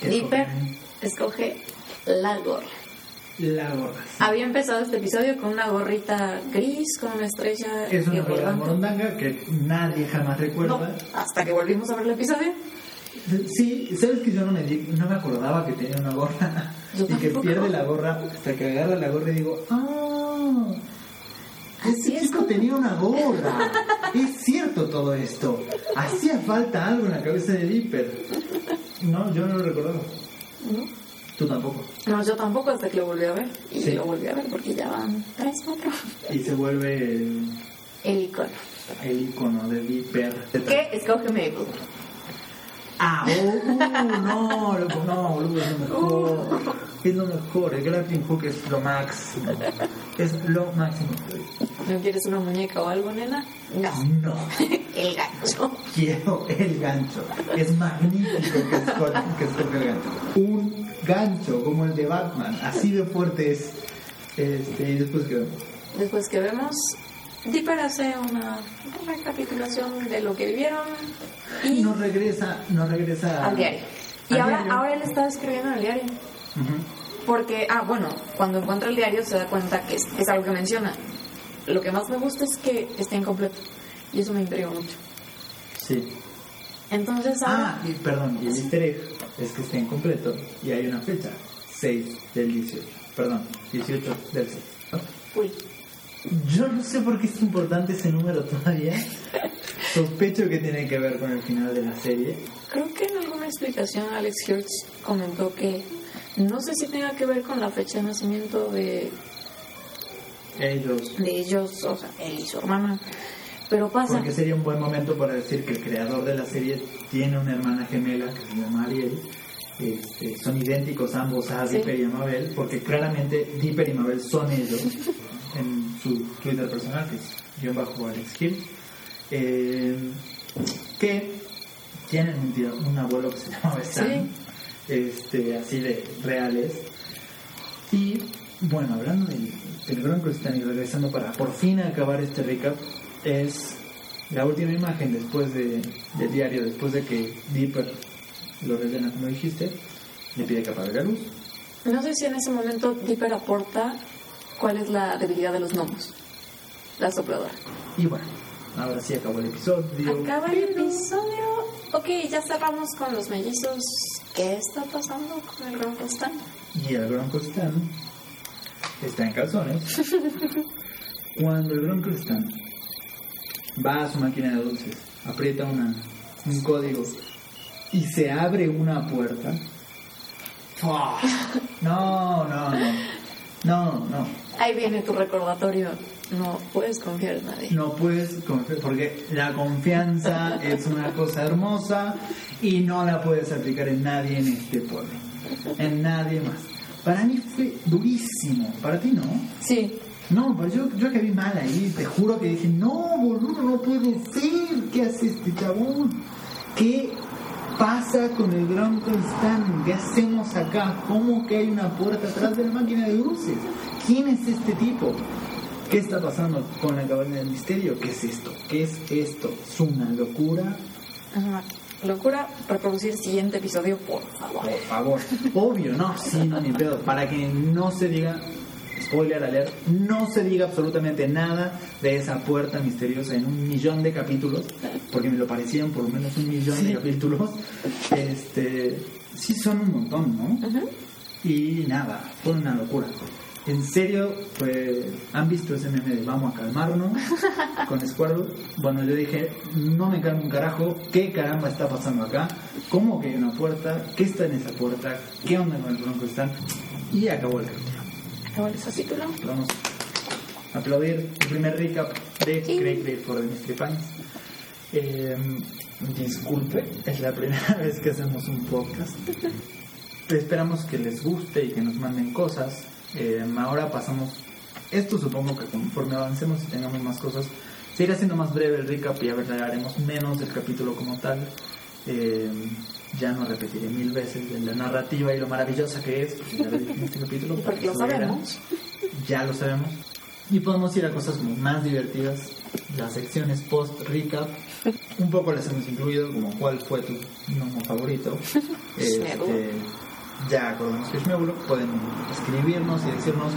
¿Qué Dipper escoge la gorra. la gorra. Había empezado este episodio con una gorrita gris con una estrella Es una gorra morondanga que nadie jamás No, recuerda. hasta que volvimos a ver el episodio. Sí, sabes que yo no me, di- no me acordaba que tenía una gorra Yo y que pierde la gorra hasta que agarra la gorra y digo, ah, Así este es chico como- tenía una gorra. es cierto todo esto. Hacía falta algo en la cabeza de Dipper. No, yo no lo recordaba. ¿No? Tú tampoco. No, yo tampoco hasta que lo volví a ver. Y Sí. lo volví a ver porque ya van tres, cuatro. Y se vuelve el, El icono. el icono de Dipper. ¿Qué escoge Mabel? Ah, oh, uh, no, loco, no, boludo, es lo mejor. Uh. Es lo mejor. El grappling hook es lo máximo. Es lo máximo. ¿No quieres una muñeca o algo, nena? No. No, El gancho. quiero el gancho. Es magnífico que escoge, que escoge el gancho. Un gancho como el de Batman, así de fuerte es. Este, y después que vemos. Después que vemos, Dipper hace una recapitulación de lo que vivieron y Nos regresa, nos regresa al diario. Y al ahora, diario. ahora él está escribiendo en el diario. Porque, ah, bueno, cuando encuentra el diario se da cuenta que es, es algo que menciona. Lo que más me gusta es que está incompleto. Y eso me intriga mucho. Sí. Entonces ahora... Ah, y perdón, y el easter egg es que está incompleto y hay una fecha, 6 del 18. Perdón, 18 del 6. ¿no? Uy, Yo no sé por qué es importante ese número todavía. Sospecho que tiene que ver con el final de la serie. creo que en alguna explicación Alex Hirtz comentó que no sé si tenga que ver con la fecha de nacimiento de, Ellos. de ellos, o sea, él y su hermana. Pero pasa... Porque sería un buen momento para decir que el creador de la serie tiene una hermana gemela que se llama Ariel. Este, son idénticos ambos a Sí. Dipper y a Mabel, porque claramente Dipper y Mabel son ellos en su Twitter personal, que es guion bajo Alex Hill, eh, que tienen un, tío- un abuelo que se llama Stan, este, así de reales. Y bueno, hablando del, del Gran Crustan y regresando para por fin acabar este recap, es la última imagen después de, del diario, después de que Dipper lo rellena como dijiste, le pide que apague la luz. No sé si en ese momento Dipper aporta cuál es la debilidad de los gnomos. La sopladora. Y bueno, ahora sí acabó el episodio. Acaba el episodio. Ok, ya cerramos con los mellizos. ¿Qué está pasando con el Gran Constant? Y el Gran Crustan está en calzones. Cuando el Gran Crustan va a su máquina de dulces, aprieta una, un código y se abre una puerta. No, no, no. No, no. Ahí viene tu recordatorio No puedes confiar en nadie. No puedes confiar, porque la confianza es una cosa hermosa y no la puedes aplicar en nadie en este pueblo. En nadie más. Para mí fue durísimo. Para ti no. Sí. No, pero yo, yo que vi mal ahí, te juro que dije, no, boludo, no puede ser. ¿Qué hace este chabón? ¿Qué pasa con el Gran Constant? ¿Qué hacemos acá? ¿Cómo que hay una puerta atrás de la máquina de luces? ¿Quién es este tipo? ¿Qué está pasando con la cabaña del misterio? ¿Qué es esto? ¿Qué es esto? ¿Es una locura? Ajá. Locura reproducir siguiente episodio, por favor. Por favor. Obvio, no, sí, no, ni pedo. Para que no se diga, spoiler alert, no se diga absolutamente nada de esa puerta misteriosa en un millón de capítulos, porque me lo parecían por lo menos un millón de capítulos. Este, sí son un montón, ¿no? Y nada, fue una locura. En serio, pues, ¿han visto ese meme de vamos a calmarnos con Squirtle? Bueno, yo dije, no me calmo un carajo, ¿qué caramba está pasando acá? ¿Cómo que hay una puerta? ¿Qué está en esa puerta? ¿Qué onda con el bronco están? Y acabó el capítulo. El capítulo. Vamos a aplaudir el primer recap de Sí. Craig the Mystery Pines. Eh, disculpe, es la primera vez que hacemos un podcast. Esperamos que les guste y que nos manden cosas. Eh, ahora pasamos, esto supongo que conforme avancemos y tengamos más cosas, se irá haciendo más breve el recap y a ver, haremos menos del capítulo como tal. Eh, ya no repetiré mil veces la narrativa y lo maravillosa que es, porque ya lo dije en este capítulo. Porque lo sabemos. ya lo sabemos. Y podemos ir a cosas como más divertidas, las secciones post-recap. Un poco las hemos incluido, como cuál fue tu gnomo favorito. Este, ya acordamos que es Shmebulo. Pueden escribirnos y decirnos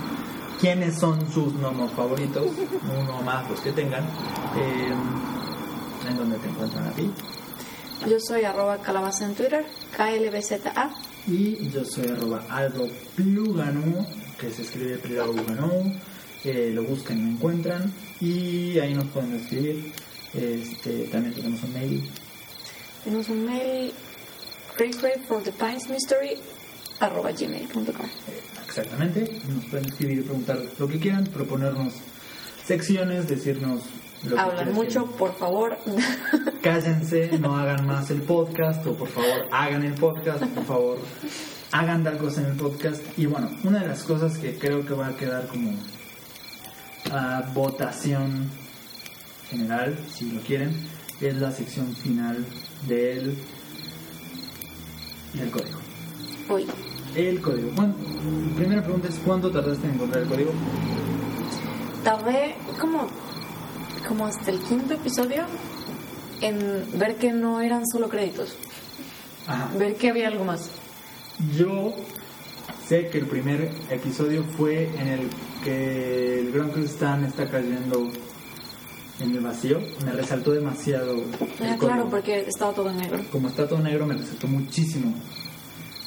quiénes son sus gnomos favoritos, uno o más los que tengan. Eh, en donde te encuentran a ti. Yo soy arroba calabaza en Twitter, KLBZA. Y yo soy arroba algo plugano, que se escribe plugano. Eh, lo buscan y me encuentran. Y ahí nos pueden escribir. Este, también tenemos un mail. Tenemos un mail, for the Pines Mystery, arroba gmail.com. exactamente. Nos pueden escribir y preguntar lo que quieran, proponernos secciones, decirnos Hablan mucho, que- por favor. Cállense, no hagan más el podcast, o por favor hagan el podcast, por favor hagan tal cosa en el podcast. Y bueno, una de las cosas que creo que va a quedar como a votación general, si lo quieren, es la sección final del, del código. Uy, El código. Bueno, primera pregunta es ¿cuánto tardaste en encontrar el código? tardé como, como hasta el quinto episodio en ver que no eran solo créditos, Ajá. ver que había algo más. Yo sé que el primer episodio fue en el que el Gran Stan está cayendo en el vacío. Me resaltó demasiado. Ah, claro, porque estaba todo negro. Como está todo negro, me resaltó muchísimo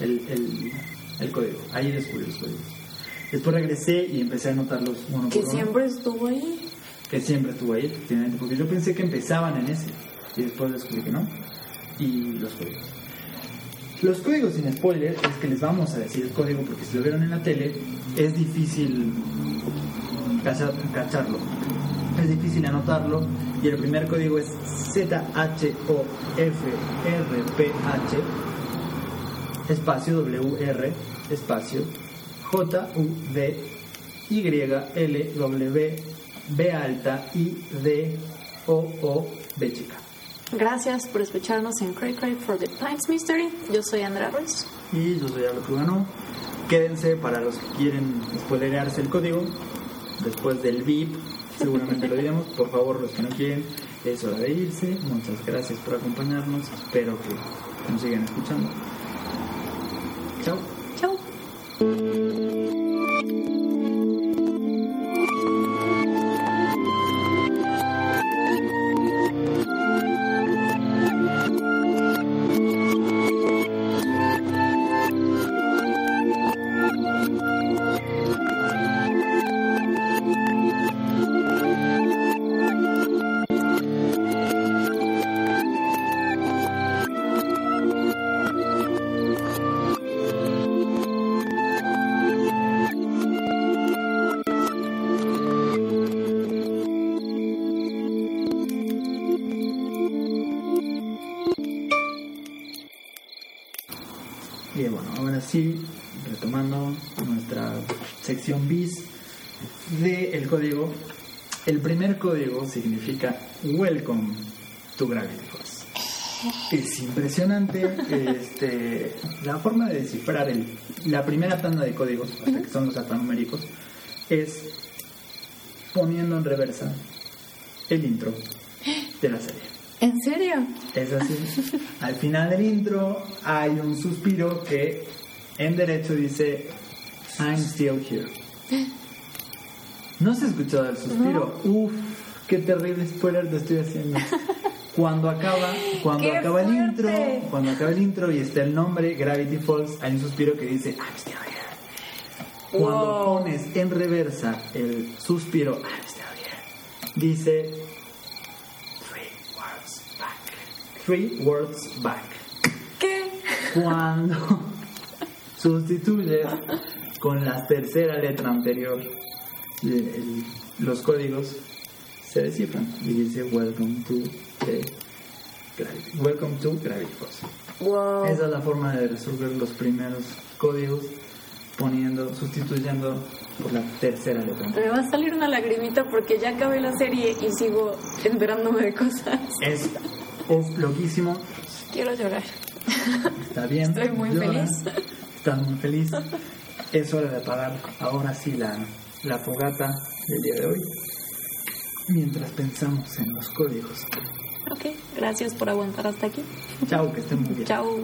el, el, el código. Ahí descubrí los códigos. Después regresé y empecé a anotarlos uno Que por uno. siempre estuvo ahí. Que siempre estuvo ahí, efectivamente, porque yo pensé que empezaban en ese. Y después descubrí que no. Y los códigos. Los códigos sin spoiler es que les vamos a decir el código porque si lo vieron en la tele es difícil cachar- cacharlo. Es difícil anotarlo y el primer código es ZHOFRPH espacio WR espacio JUV YLW B alta I D O O B chica. Gracias por escucharnos en Cray Cray for the Pines Mystery. Yo soy Andrea Ruiz. Y yo soy Aldo Plugano. Quédense para los que quieren spoilerearse el código. Después del VIP, seguramente lo diremos. Por favor, los que no quieren, es hora de irse. Muchas gracias por acompañarnos. Espero que nos sigan escuchando. Chao. Chau. El primer código significa Welcome to Gravity Falls. Es impresionante este, la forma de descifrar el, la primera tanda de códigos, hasta que son los alfanuméricos, es poniendo en reversa el intro de la serie. ¿En serio? Es así. Al final del intro hay un suspiro que en derecho dice I'm still here. ¿No se escuchó el suspiro? Uf, qué terrible spoiler te estoy haciendo. Cuando acaba, cuando ¡Qué acaba el intro, cuando acaba el intro y está el nombre Gravity Falls, hay un suspiro que dice I'm still here. Cuando Wow. pones en reversa el suspiro I'm still here, dice three words back. Three words back. ¿Qué? Cuando sustituyes con la tercera letra anterior el- el- los códigos se descifran y dice welcome to the gravity, welcome to gravity. Wow. Esa es la forma de resolver los primeros códigos poniendo, sustituyendo por la tercera letra. Me va a salir una lagrimita porque ya acabé la serie y sigo enterándome de cosas. Es, es loquísimo, Quiero llorar. está bien. Estoy muy feliz. Estás muy feliz. Es hora de apagar ahora sí la, la fogata del día de hoy. Mientras pensamos en los códigos. Ok, gracias por aguantar hasta aquí. Chao, que estén muy bien. Chao.